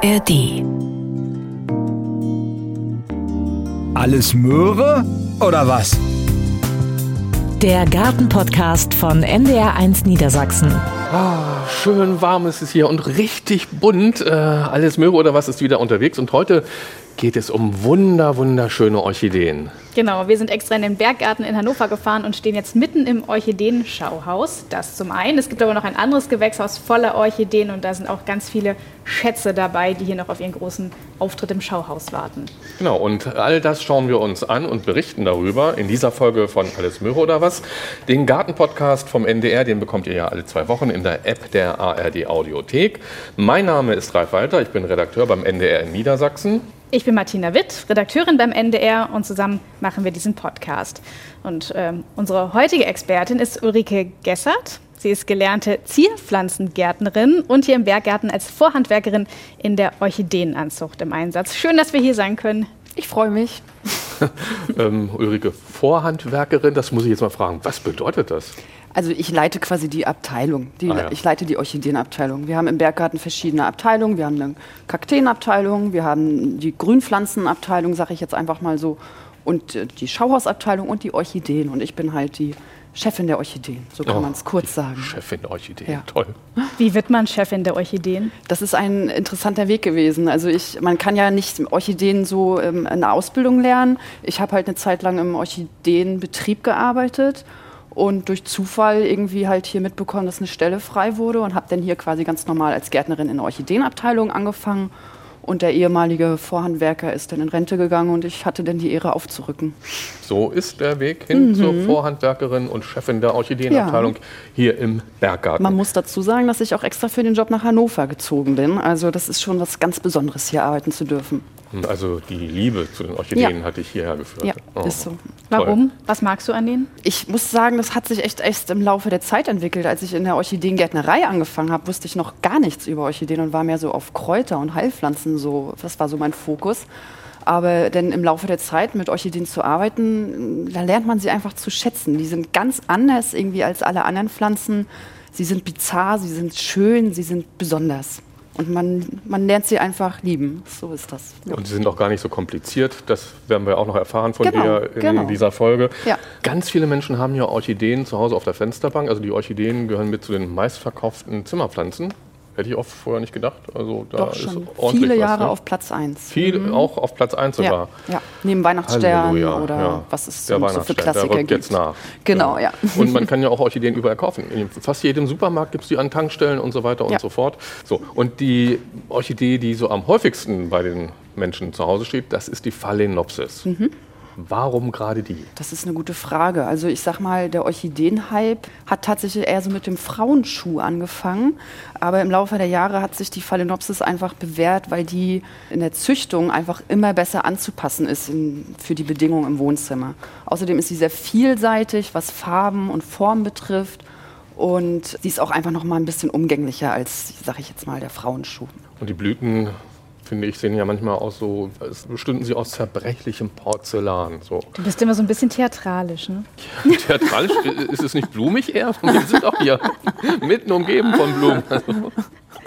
ARD. Alles Möhre oder was? Der Gartenpodcast von NDR1 Niedersachsen. Ah, schön warm ist es hier und richtig bunt. Äh, alles Möhre oder was ist wieder unterwegs. Und heute geht es um wunder, wunderschöne Orchideen. Genau, wir sind extra in den Berggarten in Hannover gefahren und stehen jetzt mitten im Orchideenschauhaus. Das zum einen. Es gibt aber noch ein anderes Gewächshaus voller Orchideen und da sind auch ganz viele Schätze dabei, die hier noch auf ihren großen Auftritt im Schauhaus warten. Genau, und all das schauen wir uns an und berichten darüber in dieser Folge von Alles Möhre oder was. Den Gartenpodcast vom NDR, den bekommt ihr ja alle zwei Wochen in der App der ARD Audiothek. Mein Name ist Ralf Walter, ich bin Redakteur beim NDR in Niedersachsen. Ich bin Martina Witt, Redakteurin beim NDR und zusammen machen wir diesen Podcast. Und ähm, unsere heutige Expertin ist Ulrike Gessert. Sie ist gelernte Zierpflanzengärtnerin und hier im Berggarten als Vorhandwerkerin in der Orchideenanzucht im Einsatz. Schön, dass wir hier sein können. Ich freue mich. ähm, Ulrike, Vorhandwerkerin, das muss ich jetzt mal fragen. Was bedeutet das? Also ich leite quasi die Abteilung. Die, ah, ja. Ich leite die Orchideenabteilung. Wir haben im Berggarten verschiedene Abteilungen. Wir haben eine Kakteenabteilung, wir haben die Grünpflanzenabteilung, sage ich jetzt einfach mal so, und äh, die Schauhausabteilung und die Orchideen. Und ich bin halt die Chefin der Orchideen, so kann oh, man es kurz sagen. Chefin der Orchideen, ja. toll. Wie wird man Chefin der Orchideen? Das ist ein interessanter Weg gewesen. Also ich, man kann ja nicht Orchideen so ähm, in der Ausbildung lernen. Ich habe halt eine Zeit lang im Orchideenbetrieb gearbeitet und durch Zufall irgendwie halt hier mitbekommen, dass eine Stelle frei wurde und habe dann hier quasi ganz normal als Gärtnerin in der Orchideenabteilung angefangen. Und der ehemalige Vorhandwerker ist dann in Rente gegangen und ich hatte dann die Ehre aufzurücken. So ist der Weg hin mhm. zur Vorhandwerkerin und Chefin der Orchideenabteilung ja. hier im Berggarten. Man muss dazu sagen, dass ich auch extra für den Job nach Hannover gezogen bin. Also das ist schon was ganz Besonderes, hier arbeiten zu dürfen. Also die Liebe zu den Orchideen ja. hat dich hierher geführt. Ja, oh, ist so. Warum? Was magst du an denen? Ich muss sagen, das hat sich echt erst im Laufe der Zeit entwickelt. Als ich in der Orchideengärtnerei angefangen habe, wusste ich noch gar nichts über Orchideen und war mehr so auf Kräuter und Heilpflanzen so. Das war so mein Fokus. Aber denn im Laufe der Zeit mit Orchideen zu arbeiten, da lernt man sie einfach zu schätzen. Die sind ganz anders irgendwie als alle anderen Pflanzen. Sie sind bizarr, sie sind schön, sie sind besonders. Und man, man lernt sie einfach lieben. So ist das. Ja. Und sie sind auch gar nicht so kompliziert. Das werden wir auch noch erfahren von genau, dir in genau. dieser Folge. Ja. Ganz viele Menschen haben ja Orchideen zu Hause auf der Fensterbank. Also die Orchideen gehören mit zu den meistverkauften Zimmerpflanzen. Hätte ich oft vorher nicht gedacht. Also da Doch schon. Viele was, Jahre ne? auf Platz 1. Viel, mhm. auch auf Platz 1 sogar. Ja, ja. neben Weihnachtsstern Halleluja. oder ja. was es so, so für Klassiker der rückt jetzt nach. Genau, ja. Und man kann ja auch Orchideen überall kaufen. In fast jedem Supermarkt gibt es die an Tankstellen und so weiter und so fort. So, und die Orchidee, die so am häufigsten bei den Menschen zu Hause steht, das ist die Phalaenopsis. Mhm. Warum gerade die? Das ist eine gute Frage. Also ich sag mal, der Orchideenhype hat tatsächlich eher so mit dem Frauenschuh angefangen. Aber im Laufe der Jahre hat sich die Phalaenopsis einfach bewährt, weil die in der Züchtung einfach immer besser anzupassen ist in, für die Bedingungen im Wohnzimmer. Außerdem ist sie sehr vielseitig, was Farben und Form betrifft. Und sie ist auch einfach noch mal ein bisschen umgänglicher als, sag ich jetzt mal, der Frauenschuh. Und die Blüten finde ich, sehen ja manchmal aus so, als stünden sie aus zerbrechlichem Porzellan. So. Du bist immer so ein bisschen theatralisch, ne? Ja, theatralisch? ist es nicht blumig eher? Wir sind doch hier mitten umgeben von Blumen.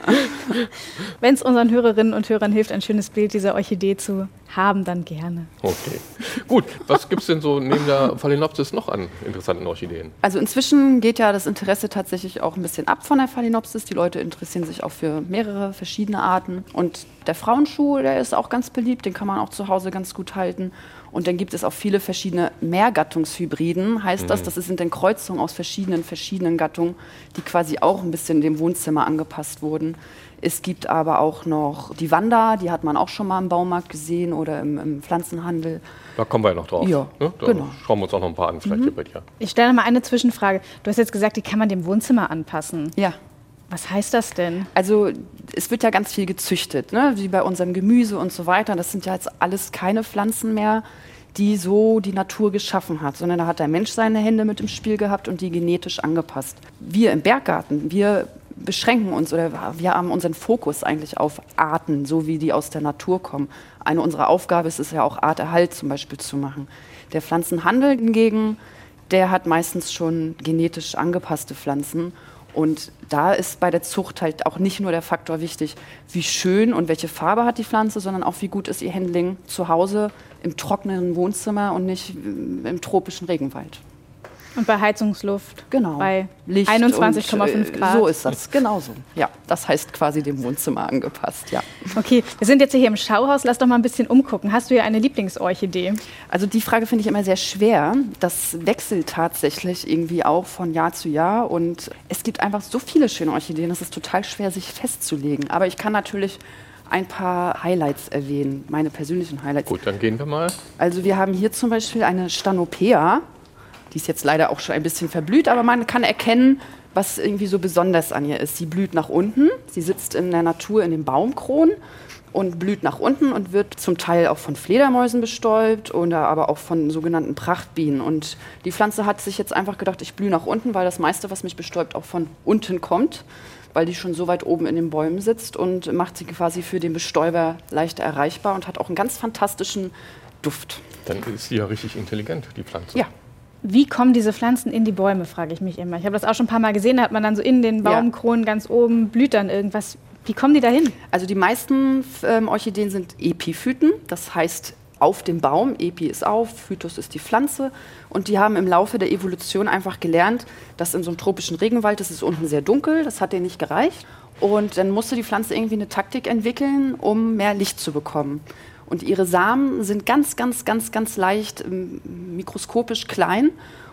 Wenn es unseren Hörerinnen und Hörern hilft, ein schönes Bild dieser Orchidee zu haben, dann gerne. Okay. Gut, was gibt es denn so neben der Phalaenopsis noch an interessanten Orchideen? Also inzwischen geht ja das Interesse tatsächlich auch ein bisschen ab von der Phalaenopsis. Die Leute interessieren sich auch für mehrere verschiedene Arten. Und der Frauenschuh, der ist auch ganz beliebt, den kann man auch zu Hause ganz gut halten. Und dann gibt es auch viele verschiedene Mehrgattungshybriden, heißt mhm. das. Das sind dann Kreuzungen aus verschiedenen, verschiedenen Gattungen, die quasi auch ein bisschen dem Wohnzimmer angepasst wurden. Es gibt aber auch noch die Wanda, die hat man auch schon mal im Baumarkt gesehen oder im, im Pflanzenhandel. Da kommen wir ja noch drauf. Ja, ne? Da genau. schauen wir uns auch noch ein paar an, vielleicht mhm. hier bei dir. Ich stelle mal eine Zwischenfrage. Du hast jetzt gesagt, die kann man dem Wohnzimmer anpassen. Ja. Was heißt das denn? Also es wird ja ganz viel gezüchtet, ne? wie bei unserem Gemüse und so weiter. Das sind ja jetzt alles keine Pflanzen mehr, die so die Natur geschaffen hat, sondern da hat der Mensch seine Hände mit im Spiel gehabt und die genetisch angepasst. Wir im Berggarten, wir beschränken uns oder wir haben unseren Fokus eigentlich auf Arten, so wie die aus der Natur kommen. Eine unserer Aufgaben ist es ja auch Arterhalt zum Beispiel zu machen. Der Pflanzenhandel hingegen, der hat meistens schon genetisch angepasste Pflanzen Und da ist bei der Zucht halt auch nicht nur der Faktor wichtig, wie schön und welche Farbe hat die Pflanze, sondern auch wie gut ist ihr Handling zu Hause im trockenen Wohnzimmer und nicht im tropischen Regenwald. Und bei Heizungsluft Genau. bei Licht 21,5 und, äh, Grad. So ist das, genau so. Ja, das heißt quasi dem Wohnzimmer angepasst, ja. Okay, wir sind jetzt hier im Schauhaus. Lass doch mal ein bisschen umgucken. Hast du hier eine Lieblingsorchidee? Also die Frage finde ich immer sehr schwer. Das wechselt tatsächlich irgendwie auch von Jahr zu Jahr und es gibt einfach so viele schöne Orchideen, es ist total schwer, sich festzulegen. Aber ich kann natürlich ein paar Highlights erwähnen, meine persönlichen Highlights. Gut, dann gehen wir mal. Also wir haben hier zum Beispiel eine Stanopea. Die ist jetzt leider auch schon ein bisschen verblüht, aber man kann erkennen, was irgendwie so besonders an ihr ist. Sie blüht nach unten, sie sitzt in der Natur in den Baumkronen und blüht nach unten und wird zum Teil auch von Fledermäusen bestäubt oder aber auch von sogenannten Prachtbienen. Und die Pflanze hat sich jetzt einfach gedacht, ich blühe nach unten, weil das meiste, was mich bestäubt, auch von unten kommt, weil die schon so weit oben in den Bäumen sitzt und macht sie quasi für den Bestäuber leichter erreichbar und hat auch einen ganz fantastischen Duft. Dann ist sie ja richtig intelligent, die Pflanze. Ja, Wie kommen diese Pflanzen in die Bäume, frage ich mich immer. Ich habe das auch schon ein paar Mal gesehen, da hat man dann so in den. Baumkronen ganz oben blüht dann irgendwas. Wie kommen die da hin? Also die meisten ähm, Orchideen sind Epiphyten, das heißt auf dem Baum. Epi ist auf, Phytus ist die Pflanze. Und die haben im Laufe der Evolution einfach gelernt, dass in so einem tropischen Regenwald, das ist unten sehr dunkel, das hat denen nicht gereicht. Und dann musste die Pflanze irgendwie eine Taktik entwickeln, um mehr Licht zu bekommen. Und ihre Samen sind ganz, ganz, ganz, ganz leicht ähm, mikroskopisch klein.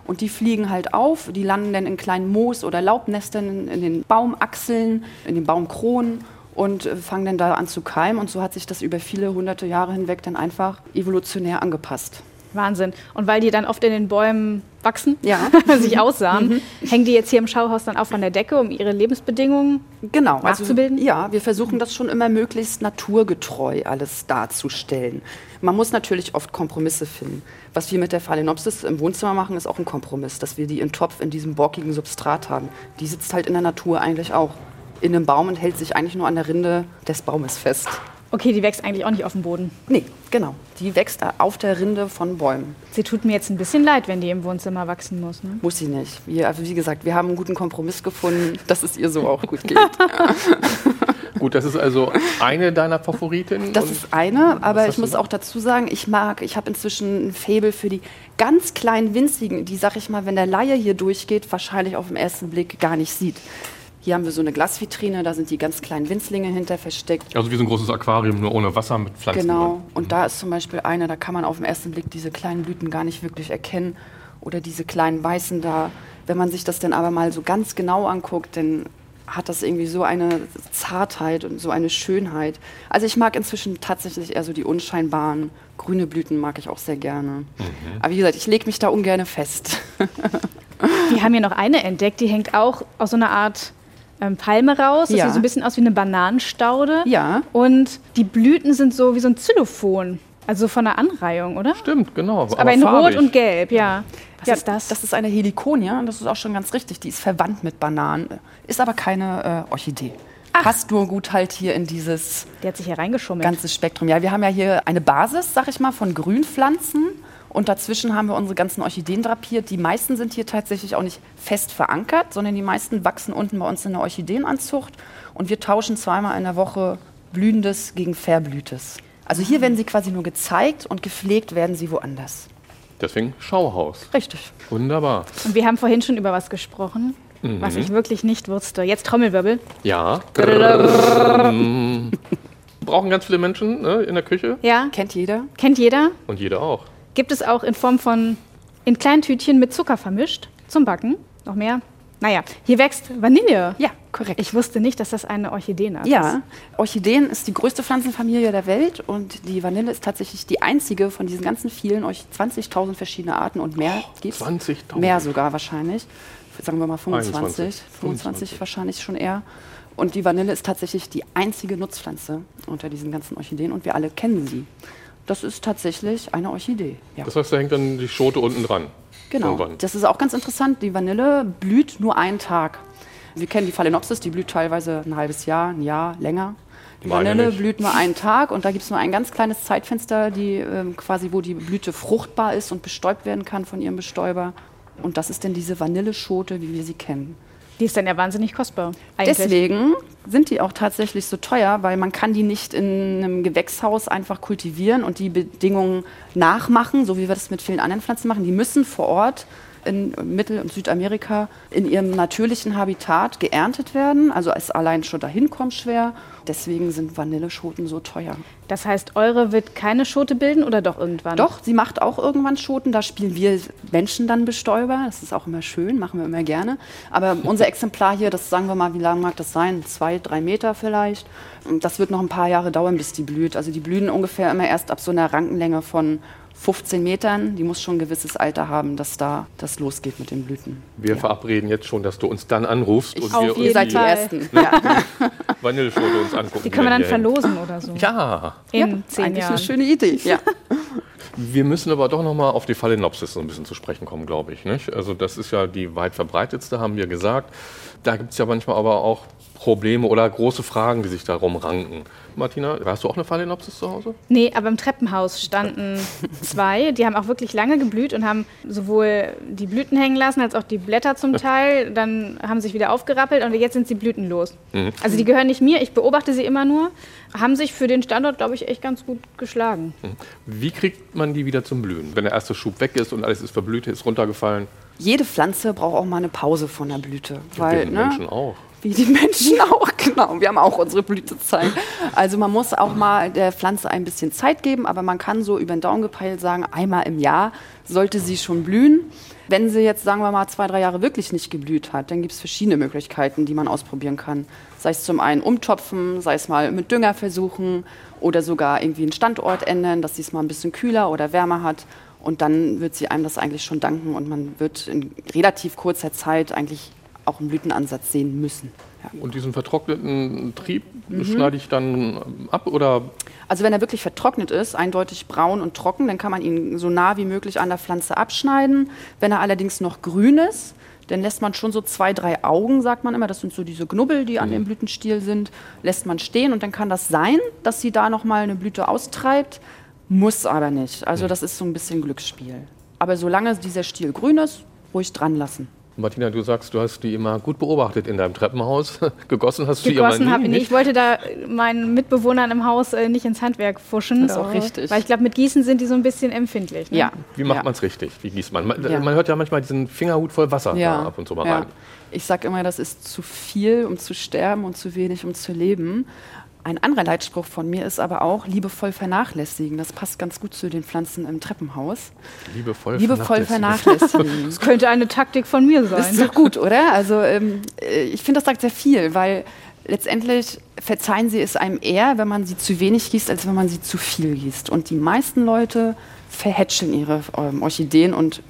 Und die fliegen halt auf, die landen dann in kleinen Moos- oder Laubnestern in, den Baumachseln, in den Baumkronen und äh, fangen dann da an zu keimen. Und so hat sich das über viele hunderte Jahre hinweg dann einfach evolutionär angepasst. Wahnsinn. Und weil die dann oft in den Bäumen wachsen, Ja. sich aussahen, hängen die jetzt hier im Schauhaus dann auch von der Decke, um ihre Lebensbedingungen Genau. Nachzubilden? ja, wir versuchen das schon immer möglichst naturgetreu alles darzustellen. Man muss natürlich oft Kompromisse finden. Was wir mit der Phalaenopsis im Wohnzimmer machen, ist auch ein Kompromiss, dass wir die in Topf in diesem borkigen Substrat haben. Die sitzt halt in der Natur eigentlich auch in einem Baum und hält sich eigentlich nur an der Rinde des Baumes fest. Okay, die wächst eigentlich auch nicht auf dem Boden. Nee, genau. Die wächst auf der Rinde von Bäumen. Sie tut mir jetzt ein bisschen leid, wenn die im Wohnzimmer wachsen muss. Ne? Muss sie nicht. Wir, also wie gesagt, wir haben einen guten Kompromiss gefunden, dass es ihr so auch gut geht. Gut, das ist also eine deiner Favoritinnen. Das ist eine, aber ich muss auch dazu sagen, ich mag, ich habe inzwischen ein Faible für die ganz kleinen winzigen, die, sag ich mal, wenn der Laie hier durchgeht, wahrscheinlich auf den ersten Blick gar nicht sieht. Hier haben wir so eine Glasvitrine, da sind die ganz kleinen Winzlinge hinter versteckt. also wie so ein großes Aquarium, nur ohne Wasser mit Pflanzen. Genau. drin. Und da ist zum Beispiel eine, da kann man auf den ersten Blick diese kleinen Blüten gar nicht wirklich erkennen. Oder diese kleinen Weißen da. Wenn man sich das dann aber mal so ganz genau anguckt, dann hat das irgendwie so eine Zartheit und so eine Schönheit. Also ich mag inzwischen tatsächlich eher so die unscheinbaren grüne Blüten mag ich auch sehr gerne. Aber wie gesagt, ich lege mich da ungern fest. Wir haben hier noch eine entdeckt, die hängt auch aus so einer Art ähm, Palme raus. Das Ja. sieht so ein bisschen aus wie eine Bananenstaude. Ja. Und die Blüten sind so wie so ein Xylophon. Also von der Anreihung, oder? Stimmt, genau. Aber, in farbig. Rot und Gelb, ja. Was Ja, ist das? Das ist eine Helikonia und das ist auch schon ganz richtig. Die ist verwandt mit Bananen, ist aber keine äh, Orchidee. Passt nur gut halt hier in dieses Der hat sich hier reingeschummelt. ganze Spektrum. Ja, wir haben ja hier eine Basis, sag ich mal, von Grünpflanzen. Und dazwischen haben wir unsere ganzen Orchideen drapiert. Die meisten sind hier tatsächlich auch nicht fest verankert, sondern die meisten wachsen unten bei uns in der Orchideenanzucht. Und wir tauschen zweimal in der Woche Blühendes gegen Verblühtes. Also hier werden sie quasi nur gezeigt und gepflegt werden sie woanders. Deswegen Schauhaus. Richtig. Wunderbar. Und wir haben vorhin schon über was gesprochen, was ich wirklich nicht wusste. Jetzt Trommelwirbel. Ja. Brauchen ganz viele Menschen ne, in der Küche. Ja, Kennt jeder? kennt jeder. Und jeder auch. Gibt es auch in Form von in kleinen Tütchen mit Zucker vermischt zum Backen. Noch mehr? Naja, hier wächst Vanille. Ja, korrekt. Ich wusste nicht, dass das eine Orchideenart Ja, ist. Orchideen ist die größte Pflanzenfamilie der Welt und die Vanille ist tatsächlich die einzige von diesen ganzen vielen, euch 20.000 verschiedene Arten und mehr gibt's. 20.000. Mehr sogar wahrscheinlich. Sagen wir mal 25. 21. 25 25. wahrscheinlich schon eher. Und die Vanille ist tatsächlich die einzige Nutzpflanze unter diesen ganzen Orchideen und wir alle kennen sie. Das ist tatsächlich eine Orchidee. Ja. Das heißt, da hängt dann die Schote unten dran. Genau. Irgendwann. Das ist auch ganz interessant. Die Vanille blüht nur einen Tag. Wir kennen die Phalaenopsis, die blüht teilweise ein halbes Jahr, ein Jahr länger. Die Meine Vanille nicht. blüht nur einen Tag und da gibt es nur ein ganz kleines Zeitfenster, die, ähm, quasi, wo die Blüte fruchtbar ist und bestäubt werden kann von ihrem Bestäuber. Und das ist denn diese Vanilleschote, wie wir sie kennen. Die ist dann ja wahnsinnig kostbar. Eigentlich. Deswegen sind die auch tatsächlich so teuer, weil man kann die nicht in einem Gewächshaus einfach kultivieren und die Bedingungen nachmachen, so wie wir das mit vielen anderen Pflanzen machen. Die müssen vor Ort in Mittel- und Südamerika in ihrem natürlichen Habitat geerntet werden. Also ist allein schon dahin kommt schwer. Deswegen sind Vanilleschoten so teuer. Das heißt, eure wird keine Schote bilden oder doch irgendwann? Doch, sie macht auch irgendwann Schoten. Da spielen wir Menschen dann Bestäuber. Das ist auch immer schön, machen wir immer gerne. Aber unser Exemplar hier, das sagen wir mal, wie lang mag das sein? Zwei, drei Meter vielleicht. Und das wird noch ein paar Jahre dauern, bis die blüht. Also die blühen ungefähr immer erst ab so einer Rankenlänge von 15 Metern. Die muss schon ein gewisses Alter haben, dass da das losgeht mit den Blüten. Wir verabreden jetzt schon, dass du uns dann anrufst und auf wir jeden Ihr uns seid die. Ersten. Ja. die Vanilleschote uns angucken. Die können wir dann verlosen oder so. Ja, In ja, zehn eigentlich Jahren. eine schöne Idee. Ja. wir müssen aber doch noch mal auf die Phalaenopsis so ein bisschen zu sprechen kommen, glaube ich. Nicht? Also das ist ja die weit verbreitetste, haben wir gesagt. Da gibt es ja manchmal aber auch Probleme oder große Fragen, die sich darum ranken. Martina, hast du auch eine Phalaenopsis zu Hause? Nee, aber im Treppenhaus standen zwei. Die haben auch wirklich lange geblüht und haben sowohl die Blüten hängen lassen, als auch die Blätter zum Teil. Dann haben sich wieder aufgerappelt und jetzt sind sie blütenlos. Also die gehören nicht mir, ich beobachte sie immer nur. Haben sich für den Standort, glaube ich, echt ganz gut geschlagen. Wie kriegt man die wieder zum Blühen? Wenn der erste Schub weg ist und alles ist verblüht, ist runtergefallen, Jede Pflanze braucht auch mal eine Pause von der Blüte. Weil, den ne, Menschen auch. Wie die Menschen auch, genau. Wir haben auch unsere Blütezeit. Also man muss auch mal der Pflanze ein bisschen Zeit geben, aber man kann so über den Daumen gepeilt sagen, einmal im Jahr sollte sie schon blühen. Wenn sie jetzt, sagen wir mal, zwei, drei Jahre wirklich nicht geblüht hat, dann gibt es verschiedene Möglichkeiten, die man ausprobieren kann. Sei es zum einen umtopfen, sei es mal mit Dünger versuchen oder sogar irgendwie einen Standort ändern, dass sie es mal ein bisschen kühler oder wärmer hat. Und dann wird sie einem das eigentlich schon danken und man wird in relativ kurzer Zeit eigentlich auch einen Blütenansatz sehen müssen. Ja. Und diesen vertrockneten Trieb Mhm. schneide ich dann ab oder Also wenn er wirklich vertrocknet ist, eindeutig braun und trocken, dann kann man ihn so nah wie möglich an der Pflanze abschneiden. Wenn er allerdings noch grün ist, dann lässt man schon so zwei, drei Augen, sagt man immer, das sind so diese Knubbel, die an dem Blütenstiel sind, lässt man stehen und dann kann das sein, dass sie da nochmal eine Blüte austreibt, muss aber nicht. Also das ist so ein bisschen Glücksspiel. Aber solange dieser Stiel grün ist, ruhig dran lassen. Martina, du sagst, du hast die immer gut beobachtet in deinem Treppenhaus. Gegossen hast du Gegossen immer ich nie, nicht. Ich wollte da meinen Mitbewohnern im Haus äh, nicht ins Handwerk fuschen. Das ist auch richtig. Weil ich glaube, mit Gießen sind die so ein bisschen empfindlich. Ne? Ja. Wie macht ja. man es richtig? Wie gießt man? Man, Ja. man hört ja manchmal diesen Fingerhut voll Wasser da ab und zu mal ja. rein. Ich sage immer, das ist zu viel, um zu sterben und zu wenig, um zu leben. Ein anderer Leitspruch von mir ist aber auch liebevoll vernachlässigen. Das passt ganz gut zu den Pflanzen im Treppenhaus. Liebevoll, Liebevoll vernachlässigen. vernachlässigen. Das könnte eine Taktik von mir sein. Das ist doch gut, oder? Also ähm, äh, ich finde, das sagt sehr viel, weil letztendlich verzeihen sie es einem eher, wenn man sie zu wenig gießt, als wenn man sie zu viel gießt. Und die meisten Leute verhätscheln ihre ähm, Orchideen und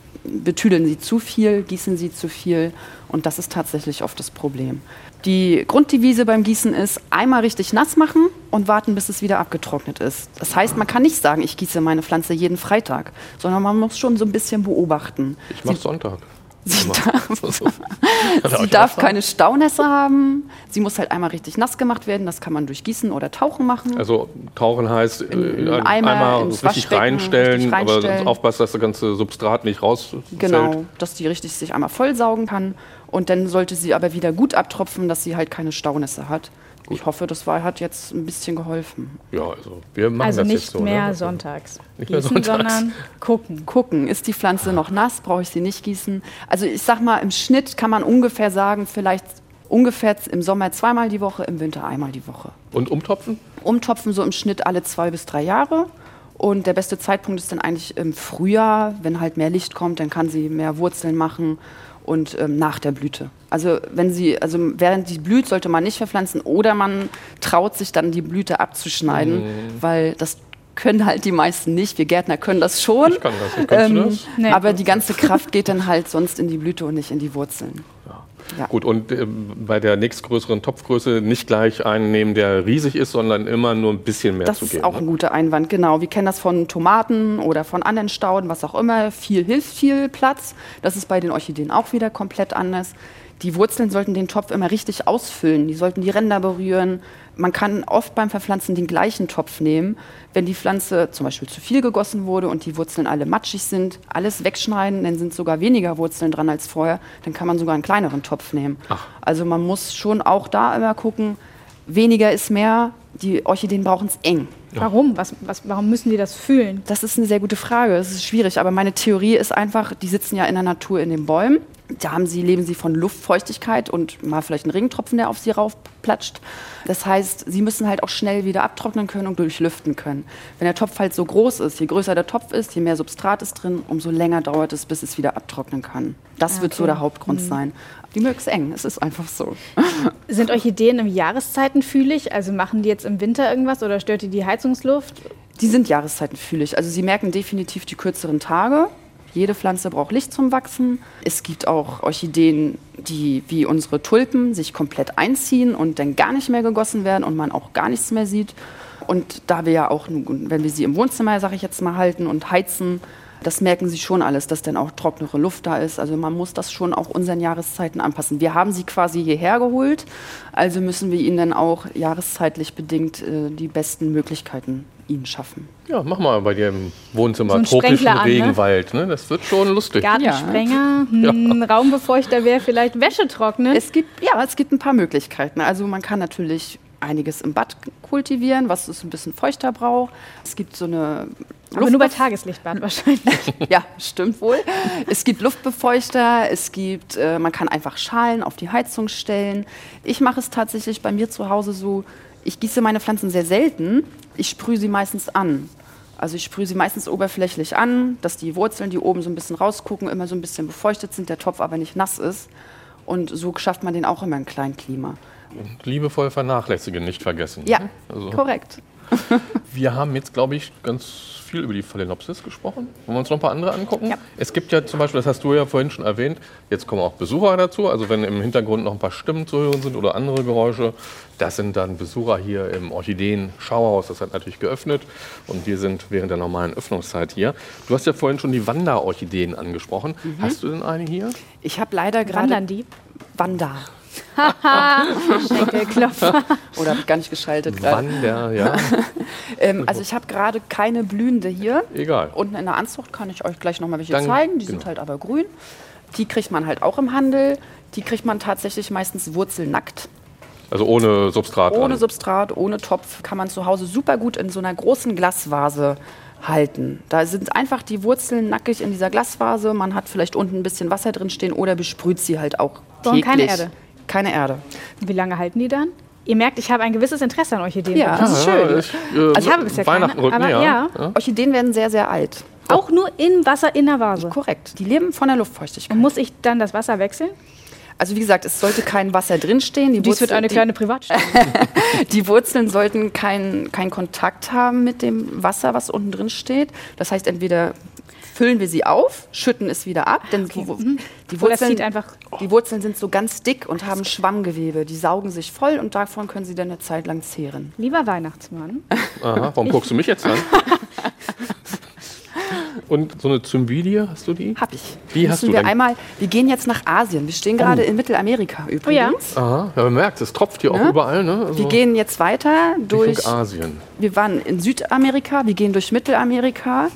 betüdeln sie zu viel, gießen sie zu viel. Und das ist tatsächlich oft das Problem. Die Grunddevise beim Gießen ist, einmal richtig nass machen und warten, bis es wieder abgetrocknet ist. Das heißt, man kann nicht sagen, ich gieße meine Pflanze jeden Freitag, sondern man muss schon so ein bisschen beobachten. Ich mach Sonntag. Sie darf, Darf sie darf keine Staunässe haben. Sie muss halt einmal richtig nass gemacht werden. Das kann man durch Gießen oder Tauchen machen. Also tauchen heißt In- in äh, einen Eimer, richtig reinstellen, richtig reinstellen. aber aufpassen, dass das ganze Substrat nicht rausfällt. genau, dass die richtig sich einmal vollsaugen kann. Und dann sollte sie aber wieder gut abtropfen, dass sie halt keine Staunässe hat. Ich hoffe, das war, hat jetzt ein bisschen geholfen. Ja, also wir machen Also das nicht jetzt so. mehr ne? sonntags Nicht mehr gießen, sonntags. sondern gucken. Gucken, ist die Pflanze noch nass? Brauche ich sie nicht gießen? Also ich sag mal, im Schnitt kann man ungefähr sagen, vielleicht ungefähr im Sommer zweimal die Woche, im Winter einmal die Woche. Und umtopfen? umtopfen so im Schnitt alle zwei bis drei Jahre. Und der beste Zeitpunkt ist dann eigentlich im Frühjahr, wenn halt mehr Licht kommt, dann kann sie mehr Wurzeln machen und ähm, nach der Blüte. Also wenn sie, also während die blüht, sollte man nicht verpflanzen oder man traut sich dann die Blüte abzuschneiden, weil das können halt die meisten nicht. Wir Gärtner können das schon. Ich kann das. Du Ähm, das? Nee. Aber die ganze Kraft geht dann halt sonst in die Blüte und nicht in die Wurzeln. Ja. Gut, und äh, bei der nächstgrößeren Topfgröße nicht gleich einen nehmen, der riesig ist, sondern immer nur ein bisschen mehr Das zu ist geben. auch ein ne? guter Einwand, genau. Wir kennen das von Tomaten oder von anderen Stauden, was auch immer. Viel hilft viel Platz. Das ist bei den Orchideen auch wieder komplett anders. Die Wurzeln sollten den Topf immer richtig ausfüllen. Die sollten die Ränder berühren. Man kann oft beim Verpflanzen den gleichen Topf nehmen. Wenn die Pflanze zum Beispiel zu viel gegossen wurde und die Wurzeln alle matschig sind, alles wegschneiden, dann sind sogar weniger Wurzeln dran als vorher. Dann kann man sogar einen kleineren Topf nehmen. Also man muss schon auch da immer gucken, weniger ist mehr. Die Orchideen brauchen es eng. Warum? Was, was, warum müssen die das fühlen? Das ist eine sehr gute Frage. Das ist schwierig, aber meine Theorie ist einfach, die sitzen ja in der Natur in den Bäumen. Da haben sie, leben sie von Luftfeuchtigkeit und mal vielleicht ein Regentropfen, der auf sie raufplatscht. Das heißt, sie müssen halt auch schnell wieder abtrocknen können und durchlüften können. Wenn der Topf halt so groß ist, je größer der Topf ist, je mehr Substrat ist drin, umso länger dauert es, bis es wieder abtrocknen kann. Das wird so Okay. der Hauptgrund sein. Die mögen es eng, es ist einfach so. Sind Orchideen im Jahreszeiten fühlig? Also machen die jetzt im Winter irgendwas oder stört die die Heizungsluft? Die sind jahreszeitenfühlig. Also sie merken definitiv die kürzeren Tage. Jede Pflanze braucht Licht zum Wachsen. Es gibt auch Orchideen, die wie unsere Tulpen sich komplett einziehen und dann gar nicht mehr gegossen werden und man auch gar nichts mehr sieht. Und da wir ja auch, wenn wir sie im Wohnzimmer, sage ich jetzt mal, halten und heizen, das merken sie schon alles, dass dann auch trocknere Luft da ist. Also man muss das schon auch unseren Jahreszeiten anpassen. Wir haben sie quasi hierher geholt, also müssen wir ihnen dann auch jahreszeitlich bedingt äh, die besten Möglichkeiten ihnen schaffen. Ja, mach mal bei dir im Wohnzimmer So tropischen Sprenkler an, ne? Regenwald. Ne? Das wird schon lustig. Gartensprenger, hm, Raumbefeuchter wäre vielleicht Wäsche trocknen. Es gibt, ja, es gibt ein paar Möglichkeiten. Also man kann natürlich einiges im Bad kultivieren, was es ein bisschen feuchter braucht. Es gibt so eine aber nur bei Tageslichtbad wahrscheinlich. Ja, stimmt wohl. Es gibt Luftbefeuchter, es gibt, äh, man kann einfach Schalen auf die Heizung stellen. Ich mache es tatsächlich bei mir zu Hause so, ich gieße meine Pflanzen sehr selten, ich sprühe sie meistens an. Also ich sprühe sie meistens oberflächlich an, dass die Wurzeln, die oben so ein bisschen rausgucken, immer so ein bisschen befeuchtet sind, der Topf aber nicht nass ist. Und so schafft man den auch immer im Kleinklima. Und liebevoll vernachlässigen, nicht vergessen. Ja, ne? Also, korrekt. wir haben jetzt, glaube ich, ganz viel über die Phalaenopsis gesprochen. Wollen wir uns noch ein paar andere angucken? Ja. Es gibt ja zum Beispiel, das hast du ja vorhin schon erwähnt, jetzt kommen auch Besucher dazu. Also wenn im Hintergrund noch ein paar Stimmen zu hören sind oder andere Geräusche, das sind dann Besucher hier im Orchideen-Schauhaus. Das hat natürlich geöffnet und wir sind während der normalen Öffnungszeit hier. Du hast ja vorhin schon die Wanderorchideen angesprochen. Hast du denn eine hier? Ich habe leider gerade Wandern die? Wanda. Schenkelklopfer. Oder habe ich gar nicht geschaltet gerade. Wander, ja, Ähm, also ich habe gerade keine blühende hier. egal. Unten in der Anzucht kann ich euch gleich noch mal welche Dann- zeigen. Die genau. sind halt aber grün. Die kriegt man halt auch im Handel. Die kriegt man tatsächlich meistens wurzelnackt. Also ohne Substrat. Ohne dran. Substrat, ohne Topf. Kann man zu Hause super gut in so einer großen Glasvase halten. Da sind einfach die Wurzeln nackig in dieser Glasvase. Man hat vielleicht unten ein bisschen Wasser drin stehen oder besprüht sie halt auch Brauchen täglich. keine Erde? Keine Erde. Wie lange halten die dann? Ihr merkt, ich habe ein gewisses Interesse an Orchideen. Ja. Das ist Ja, schön. Ich, äh, Also ich habe bisher keine, aber näher. ja. Orchideen werden sehr, sehr alt. Auch nur im Wasser in der Vase. Korrekt. Die leben von der Luftfeuchtigkeit. Und muss ich dann das Wasser wechseln? Also wie gesagt, es sollte kein Wasser drinstehen. Die Dies wird Wurzel- eine die- kleine Privatstadt. Die Wurzeln sollten keinen keinen Kontakt haben mit dem Wasser, was unten drin steht. Das heißt, entweder füllen wir sie auf, schütten es wieder ab, denn die, die, es Wurzeln, die Wurzeln sind so ganz dick und haben Schwammgewebe. Die saugen sich voll und davon können sie dann eine Zeit lang zehren. Lieber Weihnachtsmann. Aha, warum guckst du mich jetzt an? Und so eine Zymbilie, hast du die? Hab ich. Wie hast du wir denn- Oh. einmal, wir gehen jetzt nach Asien. Wir stehen gerade in Mittelamerika übrigens. Aha, ja, man merkt, es tropft hier auch Ne? überall, ne? Also Wir gehen jetzt weiter durch. Richtung Asien. Wir waren in Südamerika, wir gehen durch Mittelamerika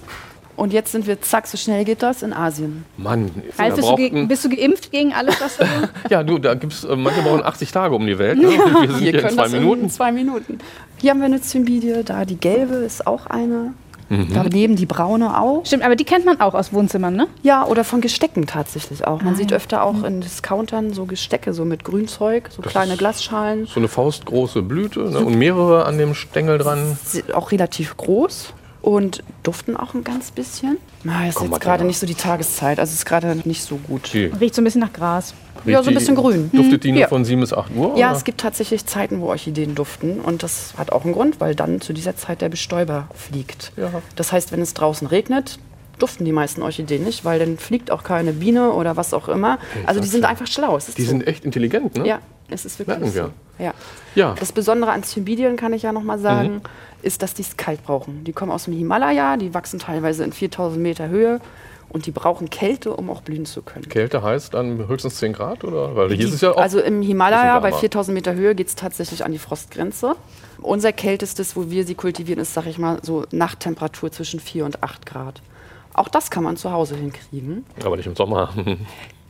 und jetzt sind wir, zack, so schnell geht das, in Asien. Mann, Ralf, da bist du, bist du geimpft gegen alles, was du... ja, du, da gibt's, äh, manche brauchen 80 Tage um die Welt. Ne? Und wir sind hier in zwei das Minuten. in zwei Minuten. Hier haben wir eine Zymbilie, da die gelbe ist auch eine. Mhm. Daneben die braune auch. Stimmt, aber die kennt man auch aus Wohnzimmern, ne? Ja, oder von Gestecken tatsächlich auch. Ah, Man sieht öfter auch in Discountern so Gestecke, so mit Grünzeug, so kleine ist- Glasschalen. So eine faustgroße Blüte ne? und mehrere an dem Stängel dran. Sind auch relativ groß und duften auch ein ganz bisschen. Na, ist Komm jetzt gerade nicht so die Tageszeit, also ist gerade nicht so gut. Die, Riecht so ein bisschen nach Gras. Ja, riecht so ein die- bisschen grün. Duftet die nur Ja. von 7 bis 8 Uhr? Ja, oder? es gibt tatsächlich Zeiten, wo Orchideen duften und das hat auch einen Grund, weil dann zu dieser Zeit der Bestäuber fliegt. Ja. Das heißt, wenn es draußen regnet, duften die meisten Orchideen nicht, weil dann fliegt auch keine Biene oder was auch immer. Also die sind ja. einfach schlau. Die so. sind echt intelligent, ne? ja, es ist wirklich Merken wir. so. Ja. Ja. Das Besondere an Zymbilien, kann ich ja noch mal sagen, Mhm. ist, dass die es kalt brauchen. Die kommen aus dem Himalaya, die wachsen teilweise in 4000 Meter Höhe Und die brauchen Kälte, um auch blühen zu können. Kälte heißt dann höchstens 10 Grad, oder? Weil hier ist es ja auch. Also im Himalaya bei wärmer. 4000 Meter Höhe geht es tatsächlich an die Frostgrenze. Unser kältestes, wo wir sie kultivieren, ist, sag ich mal, so Nachttemperatur zwischen 4 und 8 Grad. Auch das kann man zu Hause hinkriegen. aber nicht im Sommer.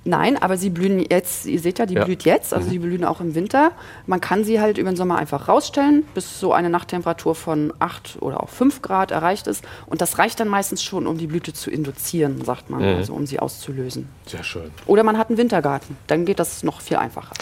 Nein, aber sie blühen jetzt, ihr seht ja, die Ja. blüht jetzt, also sie blühen auch im Winter. Man kann sie halt über den Sommer einfach rausstellen, bis so eine Nachttemperatur von 8 oder auch 5 Grad erreicht ist. Und das reicht dann meistens schon, um die Blüte zu induzieren, sagt man, also um sie auszulösen. Sehr schön. Oder man hat einen Wintergarten, dann geht das noch viel einfacher.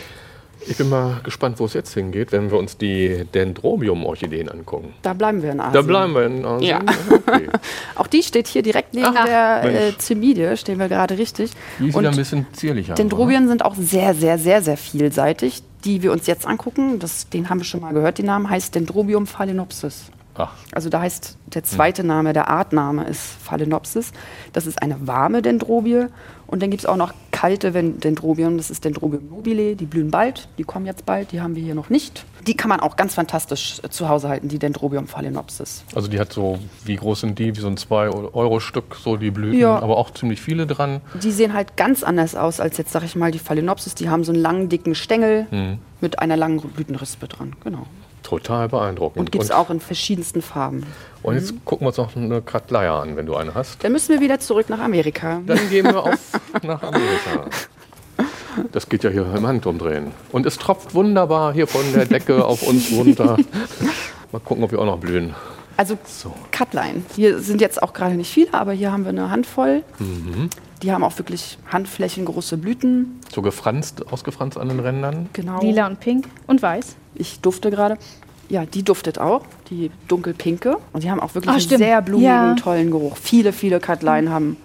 Ich bin mal gespannt, wo es jetzt hingeht, wenn wir uns die Dendrobium-Orchideen angucken. Da bleiben wir in Asien. Da bleiben wir in Asien. Ja. Okay. Auch die steht hier direkt neben Ach, der äh, Mensch. Zymide, stehen wir gerade richtig. Die ist Und wieder ein bisschen zierlicher. Dendrobien sind auch sehr, sehr, sehr, sehr vielseitig. Die wir uns jetzt angucken, das, den haben wir schon mal gehört, den Namen heißt Dendrobium phalaenopsis. Ach, Also da heißt der zweite Name, der Artname ist Phalaenopsis. Das ist eine warme Dendrobie. Und dann gibt es auch noch kalte Dendrobien, das ist Dendrobium nobile, die blühen bald, die kommen jetzt bald, die haben wir hier noch nicht. Die kann man auch ganz fantastisch äh, zu Hause halten, die Dendrobium phalaenopsis. also die hat so, wie groß sind die? Wie so ein 2-Euro-Stück, so die Blüten. Ja. Aber auch ziemlich viele dran. Die sehen halt ganz anders aus als jetzt, sag ich mal, die Phalaenopsis. Die haben so einen langen, dicken Stängel Hm. mit einer langen Blütenrispe dran. Genau. Total beeindruckend. Und gibt es auch in verschiedensten Farben. Und jetzt gucken wir uns noch eine Katleia an, wenn du eine hast. Dann müssen wir wieder zurück nach Amerika. Dann gehen wir auf nach Amerika. Das geht ja hier im Handumdrehen. Und es tropft wunderbar hier von der Decke auf uns runter. Mal gucken, ob wir auch noch blühen. Also So. Cutline. Hier sind jetzt auch gerade nicht viele, aber hier haben wir eine Handvoll. Mhm. Die haben auch wirklich handflächengroße Blüten. So gefranst, ausgefranst an den Rändern. Genau. Lila und pink und weiß. Ich dufte gerade. Ja, die duftet auch, die dunkelpinke. Und die haben auch wirklich Ah, einen stimmt. sehr blumigen, Ja. tollen Geruch. Viele, viele Cutline haben